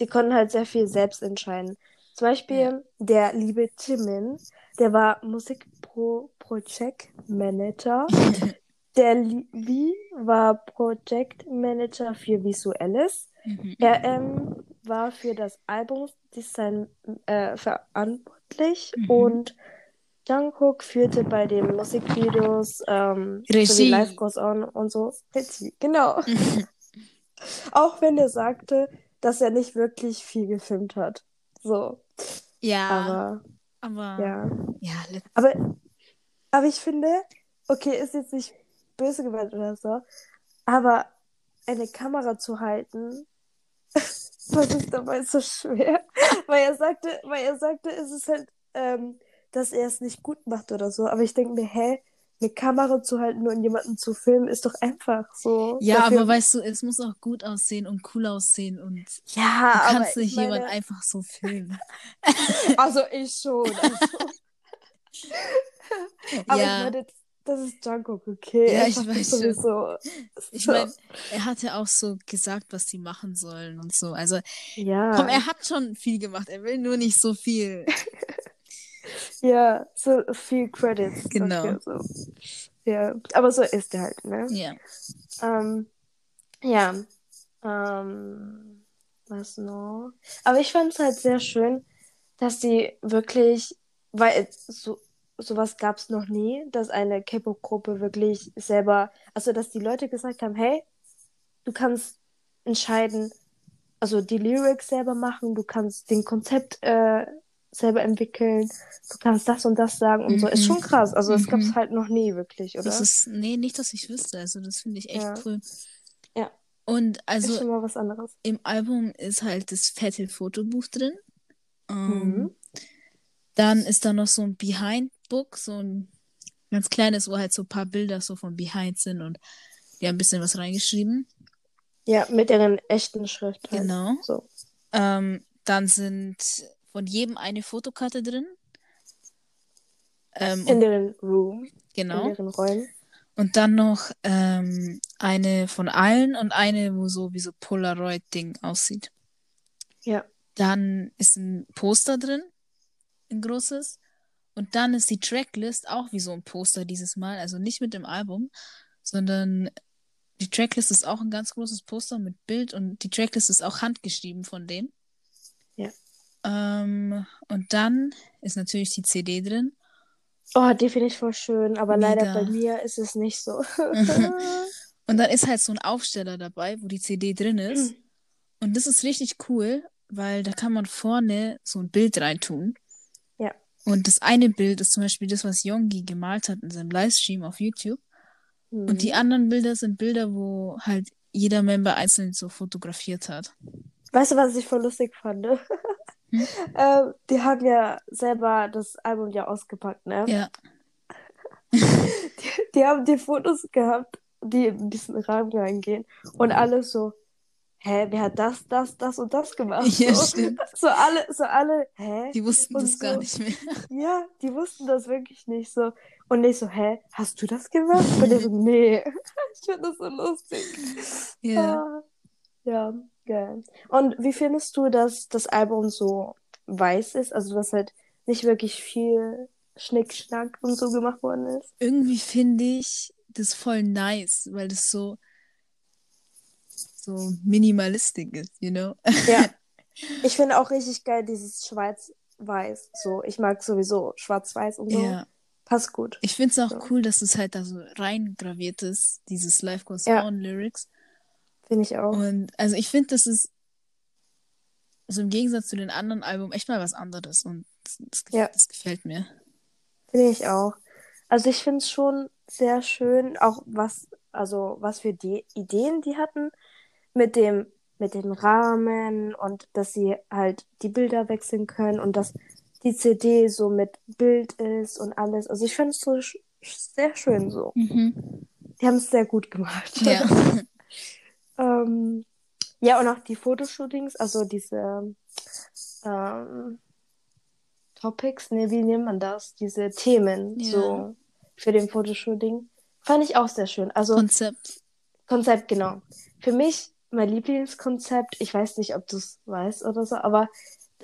Die konnten halt sehr viel selbst entscheiden. Zum Beispiel der liebe Jimin, der war Musikpro-Project-Manager. der Li war Project Manager für Visuelles.
Mhm.
Er ähm, war für das Albumdesign äh, verantwortlich
Mhm.
und Jungkook führte bei den Musikvideos ähm,
Regie.
Life Goes On und so Regie. Genau. Auch wenn er sagte, dass er nicht wirklich viel gefilmt hat. So.
Ja,
Aber
aber
ja.
ja,
Aber, aber ich finde, okay, ist jetzt nicht böse gemeint oder so, aber eine Kamera zu halten, was ist dabei so schwer? weil er sagte, weil er sagte, es ist halt, ähm, dass er es nicht gut macht oder so. Aber ich denke mir, hä, eine Kamera zu halten und jemanden zu filmen, ist doch einfach so.
ja,
Dafür-
aber weißt du, es muss auch gut aussehen und cool aussehen und du
ja, aber
kannst nicht
ich meine,
jemand einfach so filmen.
Also ich schon. Also. aber
Ja.
ich meine, das ist Jungkook, okay?
Ja, ich weiß schon.
sowieso.
Ich
So.
meine, er hat ja auch so gesagt, was die machen sollen und so. Also,
ja.
komm, er hat schon viel gemacht. Er will nur nicht so viel.
Ja, so viel Credits.
Genau.
Dafür, so. Ja, aber so ist er halt, ne?
Ja.
Ähm, ja. Ähm, was noch? Aber ich fand es halt sehr schön, dass die wirklich, weil so, sowas gab es noch nie, dass eine K-Pop-Gruppe wirklich selber, also dass die Leute gesagt haben, hey, du kannst entscheiden, also die Lyrics selber machen, du kannst den Konzept äh, selber entwickeln, du kannst das und das sagen und so. Ist
Mhm.
schon krass. Also es gab es
Mhm.
halt noch nie wirklich, oder?
Das ist, nee, nicht, dass ich wüsste. Also, das finde ich echt
Ja.
cool.
Ja.
Und
ist
also
schon mal was anderes.
im Album ist halt das fette Fotobuch drin. Ähm,
Mhm.
Dann ist da noch so ein Behind-Book, so ein ganz kleines, wo halt so ein paar Bilder so von Behind sind und die haben ein bisschen was reingeschrieben.
Ja, mit deren echten Schrift. Halt.
Genau.
So.
Ähm, dann sind von jedem eine Fotokarte drin. Ähm,
In deren Room, in
genau.
deren Räumen.
Und dann noch ähm, eine von allen und eine, wo so wie so Polaroid-Ding aussieht.
Ja.
Dann ist ein Poster drin, ein großes. Und dann ist die Tracklist auch wie so ein Poster dieses Mal. Also nicht mit dem Album, sondern die Tracklist ist auch ein ganz großes Poster mit Bild und die Tracklist ist auch handgeschrieben von denen.
Ja.
Ähm, und dann ist natürlich die CD drin.
Oh, die finde ich voll schön, aber
Mega.
leider bei mir ist es nicht so.
Und dann ist halt so ein Aufsteller dabei, wo die CD drin ist. Und das ist richtig cool, weil da kann man vorne so ein Bild reintun. Und das eine Bild ist zum Beispiel das, was Yongi gemalt hat in seinem Livestream auf YouTube. Und die anderen Bilder sind Bilder, wo halt jeder Member einzeln so fotografiert hat.
Weißt du, was ich voll lustig fand?
Hm?
ähm, die haben ja selber das Album ja ausgepackt, ne?
Ja,
Die haben die Fotos gehabt, die in diesen Rahmen reingehen. Und alle so, hä, wer hat das, das, das und das gemacht?
Ja,
so.
stimmt.
so alle, so alle, hä?
Die wussten
Und
das gar
so.
nicht mehr.
Ja, die wussten das wirklich nicht so. Und ich so, hä, hast du das gemacht? Und der so, nee. Ich finde das so lustig.
Ja.
Ah, ja, geil. Und wie findest du, dass das Album so weiß ist? Also, dass halt nicht wirklich viel Schnickschnack und so gemacht worden ist?
Irgendwie finde ich das voll nice, weil das so so minimalistisch ist, you know?
Ja. Ich finde auch richtig geil dieses Schwarz-Weiß. So, ich mag sowieso Schwarz-Weiß und so.
Ja.
Passt gut.
Ich finde es auch
So.
cool, dass es halt da so reingraviert ist, dieses Life Goes
Ja.
On Lyrics.
Finde ich auch.
Und also ich finde, das ist so im Gegensatz zu den anderen Alben echt mal was anderes und das,
Ja.
das gefällt mir.
Finde ich auch. Also ich finde es schon sehr schön, auch was, also was für die Ideen die hatten mit dem, mit dem Rahmen und dass sie halt die Bilder wechseln können und dass die CD so mit Bild ist und alles. Also ich finde es so sch- sehr schön so.
Mhm.
Die haben es sehr gut gemacht.
Ja.
ähm, ja, und auch die Fotoshootings, also diese ähm, Topics, ne, wie nennt man das? Diese Themen,
Ja.
so für den Fotoshooting, fand ich auch sehr schön. Also
Konzept.
Konzept, genau. Für mich mein Lieblingskonzept, ich weiß nicht, ob du es weißt oder so, aber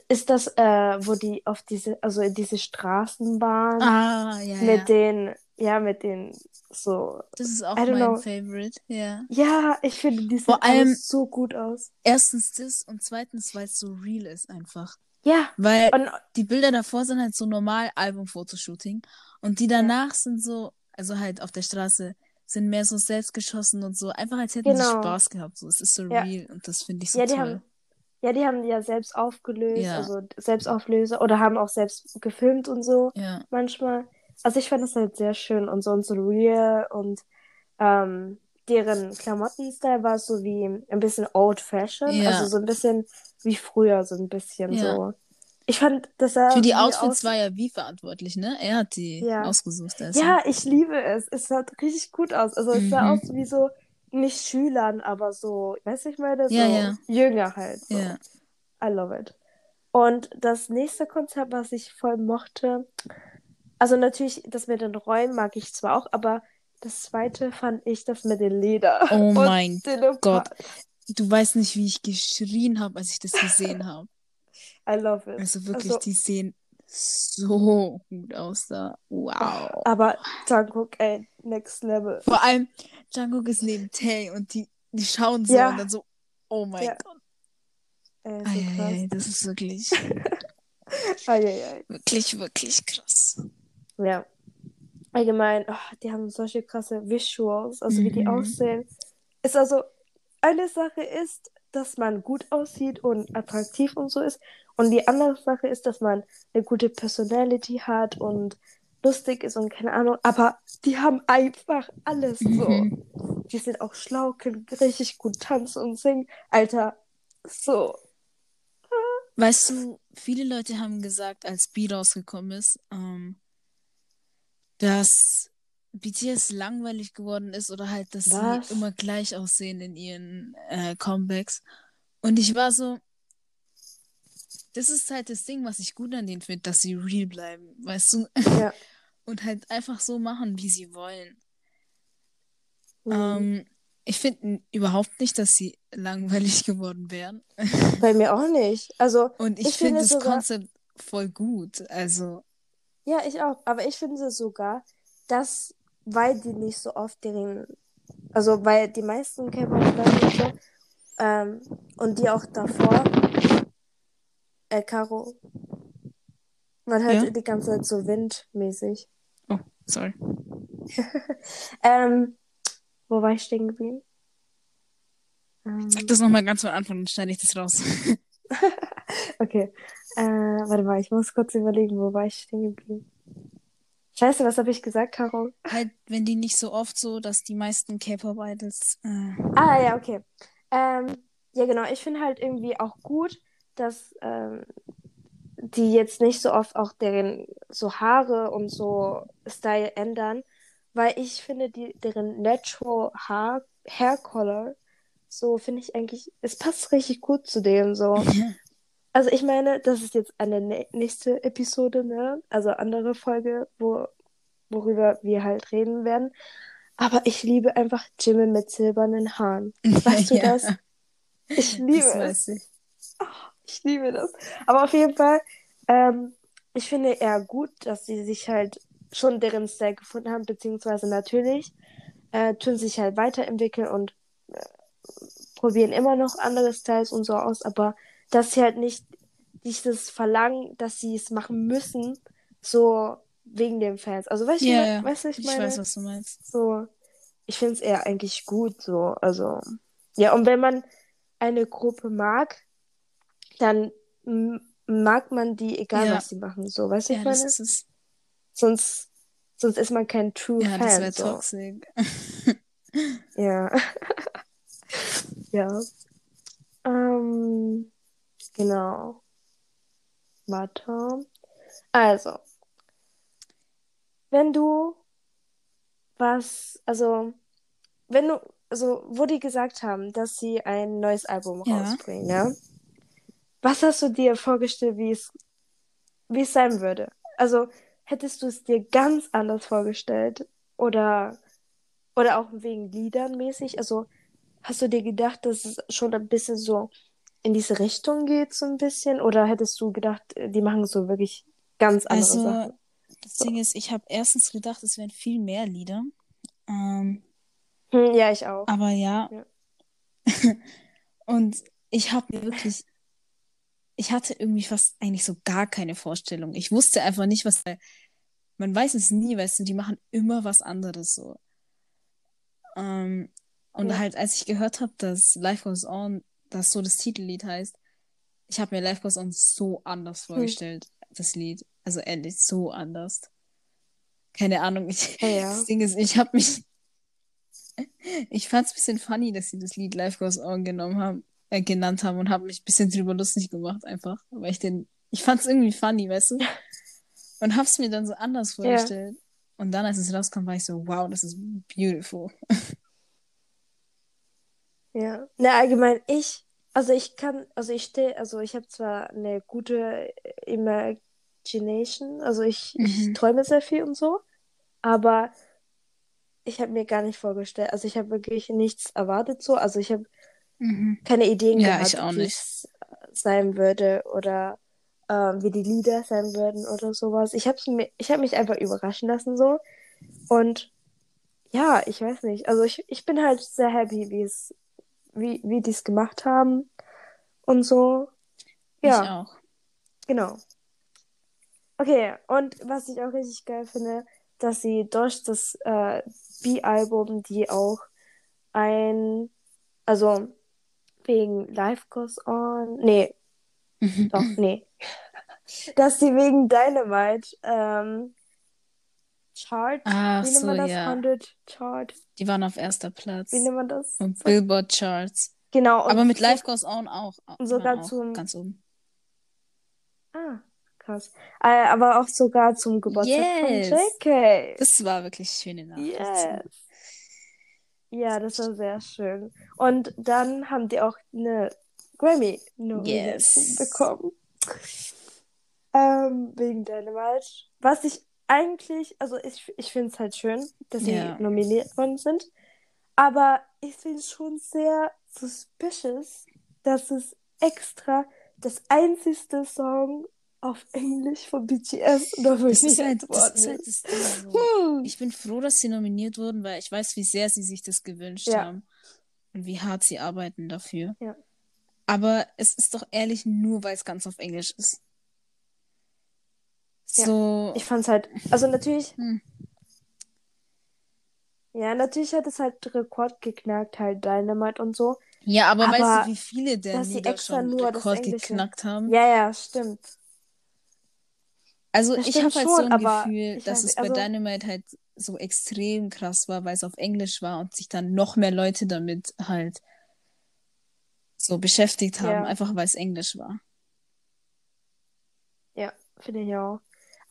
ist das, äh, wo die auf diese, also in diese Straßenbahn
Ah, ja,
mit
ja.
den, ja, mit den so.
Das ist auch mein
know.
Favorite, ja.
Ja, ich finde, die
Vor allem-
so gut aus.
Erstens das und zweitens, weil es so real ist einfach.
Ja,
Weil
und
die Bilder davor sind halt so normal Album-Fotoshooting und die danach sind so, also halt auf der Straße, sind mehr so selbstgeschossen und so, einfach als hätten sie
Genau.
Spaß gehabt. So, es ist so
Ja.
real und das finde ich so
ja, die
toll.
haben, ja, die haben ja selbst aufgelöst,
Ja.
also Selbstauflöser oder haben auch selbst gefilmt und so.
Ja,
manchmal. Also ich fand das halt sehr schön und so und so real und ähm, deren Klamotten-Style war so wie ein bisschen old-fashioned,
Ja.
also so ein bisschen wie früher, so ein bisschen so. Ich fand, das sah
für die Outfits
aus-
war ja wie verantwortlich, ne? Er hat die
Ja.
ausgesucht. Also.
Ja, ich liebe es. Es sah richtig gut aus. Also es sah
Mhm.
aus wie so, nicht Schülern, aber so, weißt du, ich meine, so
Ja, ja.
jünger halt. So.
Ja.
I love it. Und das nächste Konzept, was ich voll mochte, also natürlich, das mit den Räumen mag ich zwar auch, aber das zweite fand ich das mit dem Leder.
Oh mein
den.
Gott. Du weißt nicht, wie ich geschrien habe, als ich das gesehen habe.
I love it.
Also wirklich,
Also-
die sehen so gut aus da. Wow.
Aber Jungkook, ey, next level.
Vor allem, Jungkook ist neben Tay und die, die schauen so
Ja.
und dann so, oh mein
Ja.
Gott.
Ey, so
Eieiei,
krass.
das ist wirklich, wirklich, wirklich krass.
Ja. Allgemein, oh, die haben solche krasse Visuals, also wie die
Mhm.
aussehen. Ist also, eine Sache ist, dass man gut aussieht und attraktiv und so ist. Und die andere Sache ist, dass man eine gute Personality hat und lustig ist und keine Ahnung. Aber die haben einfach alles so.
Mhm.
Die sind auch schlau, können richtig gut tanzen und singen. Alter, so.
Weißt du, viele Leute haben gesagt, als B rausgekommen ist, ähm, dass BTS langweilig geworden ist oder halt, dass
Was?
sie immer gleich aussehen in ihren äh, Comebacks. Und ich war so, das ist halt das Ding, was ich gut an denen finde, dass sie real bleiben, weißt du?
Ja.
Und halt einfach so machen, wie sie wollen.
Mhm.
Ähm, ich finde überhaupt nicht, dass sie langweilig geworden wären.
Bei mir auch nicht. Also,
Und ich,
Ich
finde das
sogar-
Konzept voll gut. Also,
Ja, ich auch. Aber ich finde sogar, dass, weil die nicht so oft deren, also weil die meisten K-Pop-Leute und so, ähm, und die auch davor, äh, Caro, man hört
Ja?
die ganze Zeit so windmäßig.
oh, sorry.
Ähm, wo war ich stehen geblieben? Ähm,
Sag das nochmal ganz von Anfang, dann schneide ich das raus.
okay. Äh, warte mal, ich muss kurz überlegen, wo war ich stehen geblieben? Scheiße, was habe ich gesagt, Caro?
halt, wenn die nicht so oft so, dass die meisten K-Pop-Idols. Äh,
Ah, ja, okay. Ähm, ja, genau. Ich finde halt irgendwie auch gut, dass ähm, die jetzt nicht so oft auch deren so Haare und so Style ändern, weil ich finde, die, deren Natural Haar, Hair Color so finde ich eigentlich, es passt richtig gut zu dem so. Also ich meine, das ist jetzt eine nä- nächste Episode, ne? Also andere Folge, wo, worüber wir halt reden werden. Aber ich liebe einfach Jimin mit silbernen Haaren. Weißt du
Ja,
das? Ich liebe
Das
es.
weiß ich.
Ich liebe das. Aber auf jeden Fall, ähm, ich finde eher gut, dass sie sich halt schon deren Style gefunden haben, beziehungsweise natürlich äh, tun sich halt weiterentwickeln und äh, probieren immer noch andere Styles und so aus, aber dass sie halt nicht dieses Verlangen, dass sie es machen müssen, so wegen den Fans. Also weißt du,
Ja,
weißt du, was ich
Ich
meine?
weiß, was du meinst.
So, ich finde es eher eigentlich gut, so, also, ja, und wenn man eine Gruppe mag, dann mag man die, egal
Ja.
was sie machen, so, weißt du,
Ja,
ich
das
meine?
ist.
Sonst, sonst ist man kein True
Ja, das
Fan,
wäre
so.
toxisch.
Ja. ja. Ähm, genau. Warte. Also, wenn du was, also, wenn du, also, wo die gesagt haben, dass sie ein neues Album
Ja.
rausbringen, ja? Was hast du dir vorgestellt, wie es, wie es sein würde? Also, hättest du es dir ganz anders vorgestellt? Oder, oder auch wegen Liedern mäßig? Also, hast du dir gedacht, dass es schon ein bisschen so in diese Richtung geht, so ein bisschen? Oder hättest du gedacht, die machen so wirklich ganz andere
Also,
Sachen?
das Ding ist, ich habe erstens gedacht, es wären viel mehr Lieder. Ähm,
Hm, ja, ich auch.
aber ja.
Ja.
Und ich habe mir wirklich, ich hatte irgendwie fast eigentlich so gar keine Vorstellung. Ich wusste einfach nicht, was, man weiß es nie, weißt du, die machen immer was anderes so. Ähm, und
Ja.
halt, als ich gehört habe, dass Life Goes On, das so das Titellied heißt, ich habe mir Life Goes On so anders
Hm.
vorgestellt, das Lied. Also ehrlich, so anders. Keine Ahnung, ich,
Ja, ja.
das Ding ist, ich habe mich, ich fand es ein bisschen funny, dass sie das Lied Life Goes On genommen haben, äh, genannt haben und habe mich ein bisschen drüber lustig gemacht einfach, weil ich den, ich fand es irgendwie funny, weißt du? Und hab's mir dann so anders
Ja.
vorgestellt. Und dann, als es rauskam, war ich so, wow, das ist beautiful.
Ja. Na, allgemein, ich, also ich kann, also ich stehe, also ich habe zwar eine gute Imagination, also ich, ich
Mhm.
träume sehr viel und so, aber ich habe mir gar nicht vorgestellt, also ich habe wirklich nichts erwartet so, also ich habe keine Ideen
Ja,
gehabt,
ich auch
wie
nicht.
es sein würde oder ähm, wie die Lieder sein würden oder sowas. Ich habe habe mich einfach überraschen lassen so und ja, ich weiß nicht. Also ich, ich bin halt sehr happy, wie es, wie, wie die es gemacht haben und so. Ja,
Ich auch.
genau. Okay, und was ich auch richtig geil finde, dass sie durch das äh, B-Album, die auch ein, also wegen Life Goes On, nee, doch, nee, dass sie wegen Dynamite ähm, Chart,
Ach
wie nennt
so,
man das?
ja.
100 Chart,
Die waren auf erster Platz.
wie nennt man das?
Und Billboard Charts.
Genau, und
Aber mit Life Goes On auch. Die
sogar
auch
zum-
Ganz oben.
Ah, krass. Äh, aber auch sogar zum Geburtstag
Yes.
von JK.
Das war wirklich schöne Nachricht.
Yes. Ja, das war sehr schön. Und dann haben die auch eine Grammy-Nomination
Yes.
bekommen. Ähm, wegen Dynamite. Was ich eigentlich, also ich, ich finde es halt schön, dass sie
Ja.
nominiert worden sind. Aber ich finde es schon sehr suspicious, dass es extra das einzigste Song auf Englisch von BTS
Das
nominiert
ist halt das, halt das. So. Ich bin froh, dass sie nominiert wurden, weil ich weiß, wie sehr sie sich das gewünscht
Ja.
haben und wie hart sie arbeiten dafür.
Ja.
Aber es ist doch ehrlich nur, weil es ganz auf Englisch ist.
Ja.
So,
Ich fand's halt, also natürlich,
Hm.
ja, natürlich hat es halt Rekord geknackt, halt Dynamite und so.
ja, aber,
aber
weißt du, wie viele der
dass
Lieder
extra
schon
nur
Rekord geknackt haben?
Ja, ja, stimmt.
Also
Das
ich habe halt so
schon,
ein
aber
Gefühl, dass es bei
also-
Dynamite halt so extrem krass war, weil es auf Englisch war und sich dann noch mehr Leute damit halt so beschäftigt haben,
Ja.
einfach weil es Englisch war.
Ja, finde ich auch.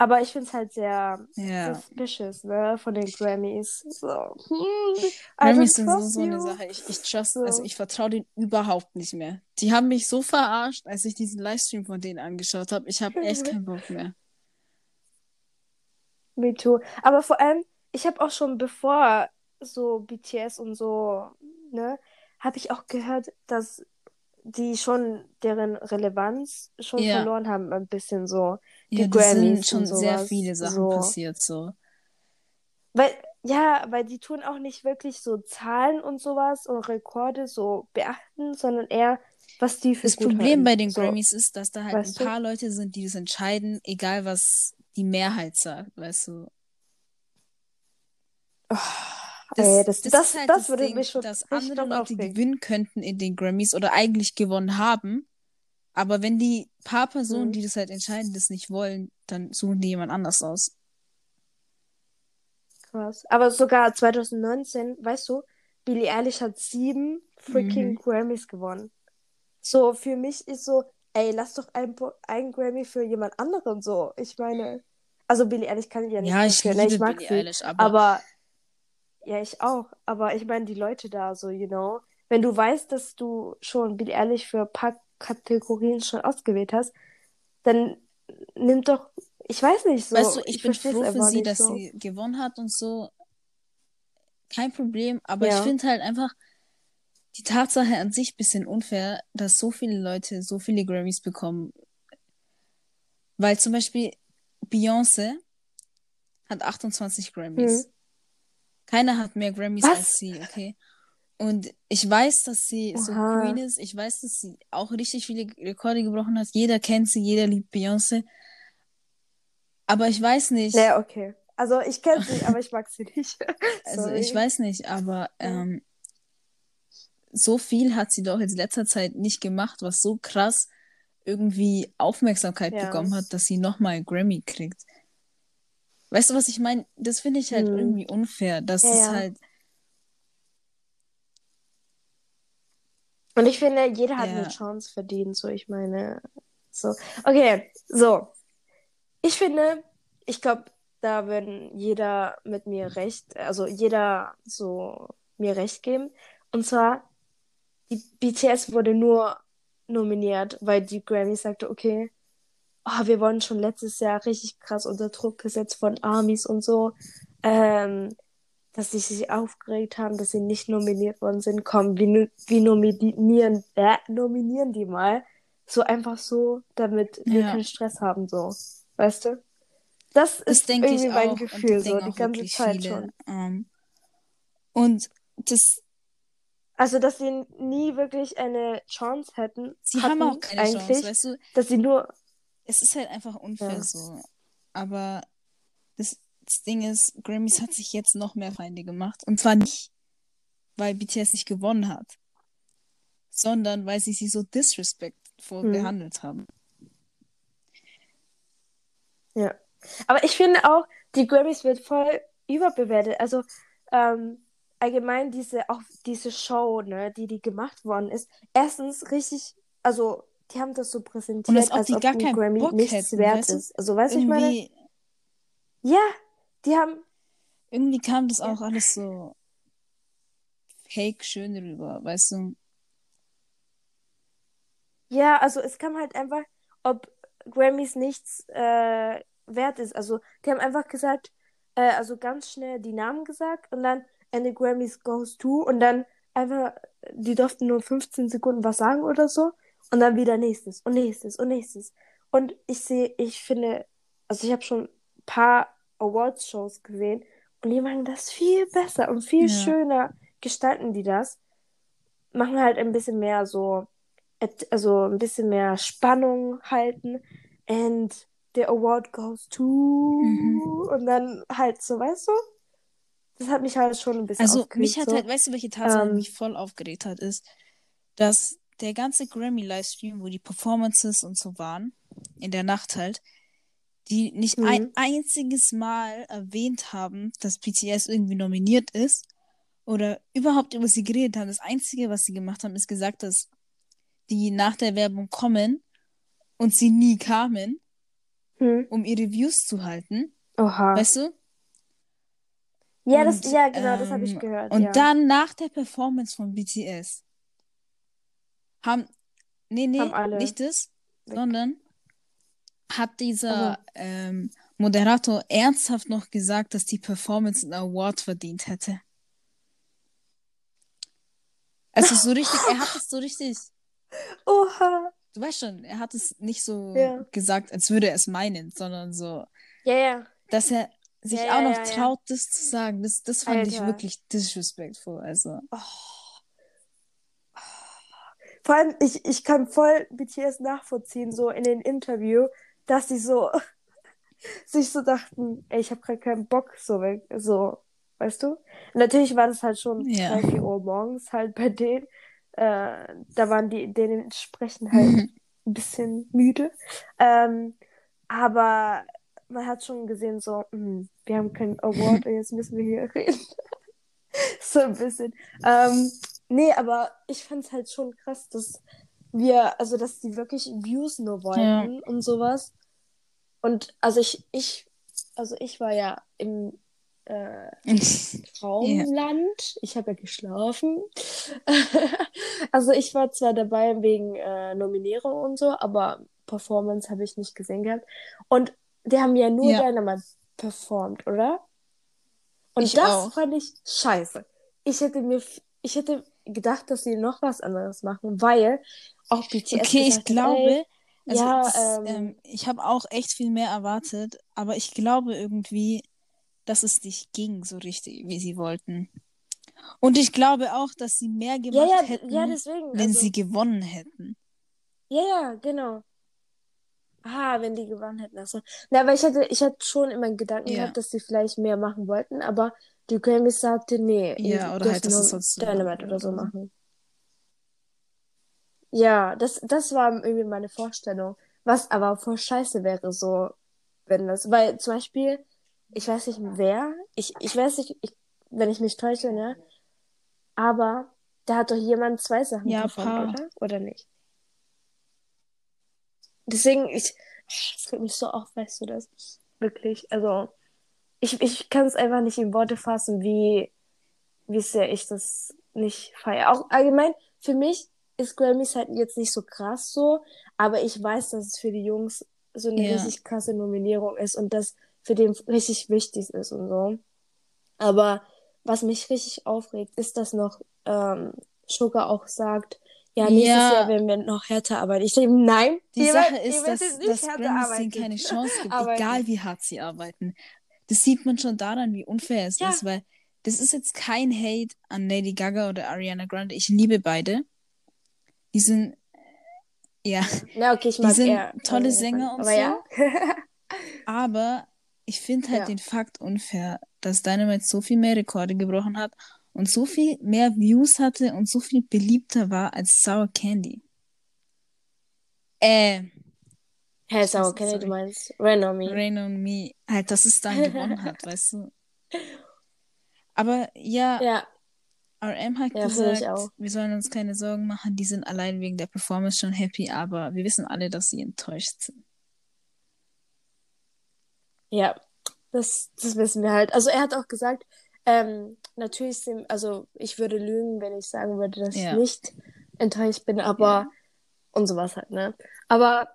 Aber ich finde es halt sehr
Ja.
suspicious, ne, von den Grammys. So. Hm,
Grammys sind so, so eine. Sache. Ich, ich trust,
So.
also ich vertraue denen überhaupt nicht mehr. Die haben mich so verarscht, als ich diesen Livestream von denen angeschaut habe. Ich habe echt keinen Bock mehr.
Me too. Aber vor allem, ich habe auch schon bevor so BTS und so, ne, habe ich auch gehört, dass die schon deren Relevanz schon
Ja.
verloren haben, ein bisschen so.
Ja,
Die
sind
Grammys
schon
und
sehr
sowas.
viele Sachen
So.
passiert so.
Weil, ja, weil die tun auch nicht wirklich so Zahlen und sowas und Rekorde so beachten, sondern eher, was die für
Das Problem
halten.
bei den
so.
Grammys ist, dass da halt
Weißt
ein
du?
paar Leute sind, die das entscheiden, egal was die Mehrheit sagt, weißt du.
Ey, das, das, das,
ist halt
würde
Ding,
mich schon
dass andere Leute
aufregen.
gewinnen könnten in den Grammys oder eigentlich gewonnen haben. Aber wenn die paar Personen,
Mhm.
die das halt entscheiden, das nicht wollen, dann suchen die jemand anders aus.
Krass. Aber sogar 2019, weißt du, Billie Eilish hat sieben freaking
Mhm.
Grammys gewonnen. So, für mich ist so, ey, lass doch ein, Po- ein Grammy für jemand anderen so. Ich meine, also Billie Eilish kann ich ja nicht
Ja, ich
dafür,
liebe
ne? ich mag
Billie
sie.
Eilish, aber,
Aber, ja, ich auch. Aber ich meine, die Leute da so, you know, wenn du weißt, dass du schon Billie Eilish für ein paar Kategorien schon ausgewählt hast, dann nimm doch, ich weiß nicht so.
weißt du, ich, bin
versteh's
froh für sie, dass
so.
sie gewonnen hat und so. Kein Problem, aber ich
Ja.
finde halt einfach die Tatsache an sich ein bisschen unfair, dass so viele Leute so viele Grammys bekommen. Weil zum Beispiel Beyoncé hat 28 Grammys.
Hm.
Keiner hat mehr Grammys
Was?
als sie, okay? Und ich weiß, dass sie so
Oha.
Queen ist. Ich weiß, dass sie auch richtig viele Rekorde gebrochen hat. Jeder kennt sie, jeder liebt Beyoncé. Aber ich weiß nicht.
Ja, okay. Also ich kenne sie, aber ich mag sie nicht.
Also ich weiß nicht, aber ähm, so viel hat sie doch in letzter Zeit nicht gemacht, was so krass irgendwie Aufmerksamkeit
Ja.
bekommen hat, dass sie nochmal einen Grammy kriegt. Weißt du, was ich meine? Das finde ich halt
Hm.
irgendwie unfair, dass
Ja,
es
ja.
halt,
Und ich finde, jeder hat eine Chance verdient, so ich meine. So. Okay, so. Ich finde, ich glaube, da würden jeder mit mir recht, also jeder so mir recht geben. Und zwar, die BTS wurde nur nominiert, weil die Grammy sagte, okay, oh, wir wurden schon letztes Jahr richtig krass unter Druck gesetzt von Armies und so, ähm, dass sie sich aufgeregt haben, dass sie nicht nominiert worden sind. Komm, wir, no- wir nominieren, äh, nominieren die mal. So einfach so, damit wir
Ja.
keinen Stress haben, so. Weißt du? Das
das
ist
denke
irgendwie
ich
mein
auch.
Gefühl, so die ganze Zeit
viele.
schon.
Ähm, und das,
Also, dass sie nie wirklich eine Chance hätten.
sie haben auch keine
eigentlich,
Chance, weißt du?
Dass sie nur.
es ist halt einfach unfair
Ja.
so. Aber das, das Ding ist, Grammys hat sich jetzt noch mehr Feinde gemacht. Und zwar nicht, weil BTS nicht gewonnen hat, sondern weil sie sie so disrespectful
Hm.
behandelt haben.
Ja. Aber ich finde auch, die Grammys wird voll überbewertet. Also, ähm, allgemein diese, auch diese Show, ne, die die gemacht worden ist. Erstens richtig, also, die haben das so präsentiert,
Und als ob
als
die
ob
gar
ein
keinen
Grammy
Bock
nichts
hätten,
wert
weißt du?
ist. Also, weißt du, ich meine? Ja, die haben,
irgendwie kam das
Ja.
auch alles so fake schön rüber, weißt du?
ja, also es kam halt einfach, ob Grammys nichts äh, wert ist. Also, die haben einfach gesagt, äh, also ganz schnell die Namen gesagt und dann and the Grammys goes to und dann einfach, die durften nur 15 Sekunden was sagen oder so und dann wieder nächstes und nächstes und nächstes. Und ich sehe, ich finde, also ich habe schon ein paar Awards-Shows gesehen und die machen das viel besser und viel
Ja.
schöner gestalten die das. Machen halt ein bisschen mehr so, also ein bisschen mehr Spannung halten and the award goes to
Mhm.
und dann halt so, weißt du? Das hat mich halt schon ein bisschen
Also mich hat
so.
halt, weißt du, welche Tatsache
Ähm,
mich voll aufgeregt hat, ist, dass der ganze Grammy-Livestream, wo die Performances und so waren, in der Nacht halt, die nicht
Mhm.
ein einziges Mal erwähnt haben, dass BTS irgendwie nominiert ist oder überhaupt über sie geredet haben. Das Einzige, was sie gemacht haben, ist gesagt, dass die nach der Werbung kommen und sie nie kamen.
Hm.
um ihre Views zu halten.
Oha.
Weißt du?
Ja, das,
Und,
ja, genau, das habe ich
ähm,
gehört.
Und
ja.
dann nach der Performance von BTS haben, nee, nee,
Haben
nicht das,
weg.
sondern hat dieser
Also.
ähm, Moderator ernsthaft noch gesagt, dass die Performance einen Award verdient hätte. Also so richtig, er hat es so richtig,
Oha.
du weißt schon, er hat es nicht so
Ja.
gesagt, als würde er es meinen, sondern so,
Ja, ja.
dass er sich
Ja,
auch
ja,
noch
ja, ja.
traut, das zu sagen. Das, das fand ich
Alter.
wirklich disrespectful. Also,
Vor allem, ich, ich kann voll BTS nachvollziehen, so in den Interview, dass sie so sich so dachten, ey, ich habe gerade keinen Bock, so weg, so, weißt du? Natürlich war das halt schon
Ja.
3, 4 Uhr morgens halt bei denen. Äh, da waren die dementsprechend halt
Mhm.
ein bisschen müde. Ähm, aber man hat schon gesehen, so, hm, wir haben keinen Award und jetzt müssen wir hier reden. so ein bisschen. Ähm, nee, aber ich fand es halt schon krass, dass wir, also dass die wirklich Views nur wollten und sowas. Und also ich, ich, also ich war ja im äh, Traumland. Ich habe ja geschlafen. also ich war zwar dabei wegen äh, Nominierung und so, aber Performance habe ich nicht gesehen gehabt. Und die haben ja nur
Ja.
Dynamite performt, oder? Und
Ich
das
auch.
fand ich scheiße. Ich hätte mir, ich hätte gedacht, dass sie noch was anderes machen, weil auch BTS
okay, ich
gesagt hat,
glaube,
ey,
also
ja,
das,
ähm,
ähm, ich habe auch echt viel mehr erwartet, aber ich glaube irgendwie, dass es nicht ging so richtig, wie sie wollten. Und ich glaube auch, dass sie mehr
ja,
gemacht
ja,
hätten,
ja, deswegen.
wenn
also,
sie gewonnen hätten.
Ja, ja, genau. Ah, wenn die gewonnen hätten. Also. Na, aber ich hatte, ich hatte schon immer Gedanken
Ja.
gehabt, dass sie vielleicht mehr machen wollten, aber die Grammys sagte, nee,
Ja, oder halt, dass es sonst so
Dynamite oder so machen. Ja, das, das war irgendwie meine Vorstellung. Was aber voll scheiße wäre, so, wenn das, weil zum Beispiel, ich weiß nicht wer, ich, ich weiß nicht, ich, wenn ich mich täusche, ne, aber da hat doch jemand zwei Sachen
Ja, paar.
oder? Oder nicht? Deswegen, ich, das regt mich so auf, weißt du das? Wirklich, also, ich, ich kann es einfach nicht in Worte fassen, wie, wie sehr ich das nicht feiere. Auch allgemein, für mich ist Grammys halt jetzt nicht so krass so, aber ich weiß, dass es für die Jungs so eine
Ja.
richtig krasse Nominierung ist und das für den richtig wichtig ist und so. Aber was mich richtig aufregt, ist, dass noch ähm, Sugar auch sagt, ja, nächstes
Ja.
Jahr werden wir noch härter arbeiten. Ich denke, nein,
Die
ihr
Sache ist, dass, dass denen
arbeiten.
keine Chance gibt, egal wie hart sie arbeiten. Das sieht man schon daran, wie unfair es
Ja.
ist, weil das ist jetzt kein Hate an Lady Gaga oder Ariana Grande. Ich liebe beide. Die sind, ja,
Na, okay, ich
Die
mag
sind
eher
tolle Sänger und
Aber ja.
aber ich finde halt
Ja.
den Fakt unfair, dass Dynamite so viel mehr Rekorde gebrochen hat und so viel mehr Views hatte und so viel beliebter war als Sour Candy. Äh,
Hä, Sour Candy,
sorry.
du meinst Rain on Me.
Rain on Me, halt, dass es dann gewonnen hat, weißt du. Aber ja,
Ja,
RM hat
Ja,
gesagt, wir sollen uns keine Sorgen machen, die sind allein wegen der Performance schon happy, aber wir wissen alle, dass sie enttäuscht sind.
ja, das, das wissen wir halt. Also er hat auch gesagt, ähm, natürlich sind, also ich würde lügen, wenn ich sagen würde, dass
Ja.
ich nicht enttäuscht bin, aber und sowas halt, ne? Aber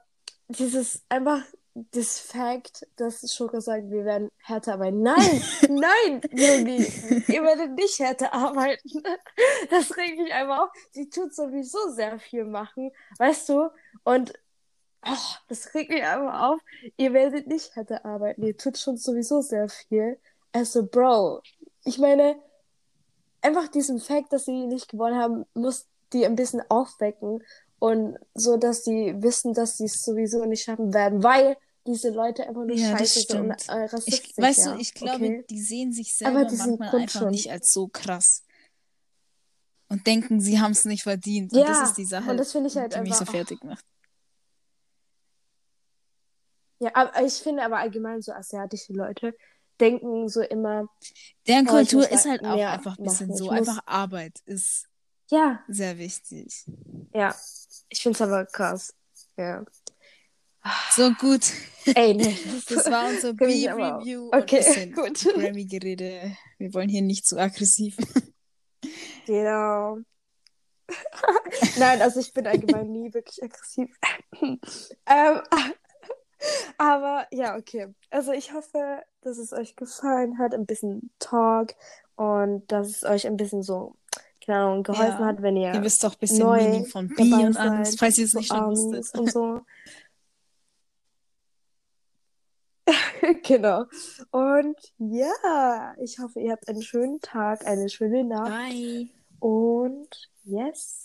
dieses einfach das Fact, dass Schoko sagt, wir werden härter arbeiten. Nein, nein, Yogi, ihr werdet nicht härter arbeiten. Das regt mich einfach auf. Sie tut sowieso sehr viel machen, weißt du? Und ach, das regt mich einfach auf. Ihr werdet nicht härter arbeiten. Ihr tut schon sowieso sehr viel. Also, Bro, ich meine, einfach diesen Fact, dass sie nicht gewonnen haben, muss die ein bisschen aufwecken und so, dass sie wissen, dass sie es sowieso nicht schaffen werden, weil diese Leute einfach nur
Ja,
scheiße sind und äh, rassistisch,
Ich, weißt
ja.
du, ich glaube,
okay?
die sehen sich selber manchmal einfach
schon.
nicht als so krass. Und denken, sie haben es nicht verdient. Und
Ja,
das ist die Sache,
und das finde ich halt
die mich so
einfach-
fertig macht.
Ja, aber ich finde aber allgemein so asiatische Leute denken so immer,
Deren
ich
Kultur ist halt auch einfach ein bisschen
machen.
so.
Ich
Einfach Arbeit ist
ja,
sehr wichtig.
ja, ich finde es aber krass. Ja.
So gut.
Ey, nee.
Das war unser. B-Review.
Okay, gut.
Grammy-Gerede. Wir wollen hier nicht zu aggressiv.
Genau. Nein, also ich bin allgemein nie wirklich aggressiv. ähm, aber ja, okay. Also ich hoffe, dass es euch gefallen hat, ein bisschen Talk und dass es euch ein bisschen so, keine Ahnung, geholfen
Ja.
hat, wenn ihr
Ihr wisst doch ein bisschen
neu
von B
dabei
und alles,
seid,
falls ihr es nicht schon wusstet.
und so. genau. Und ja, ich hoffe, ihr habt einen schönen Tag, eine schöne Nacht.
Bye.
Und yes.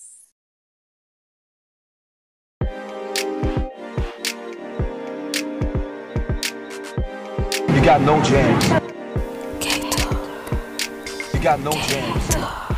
You got no jams. You got no jams.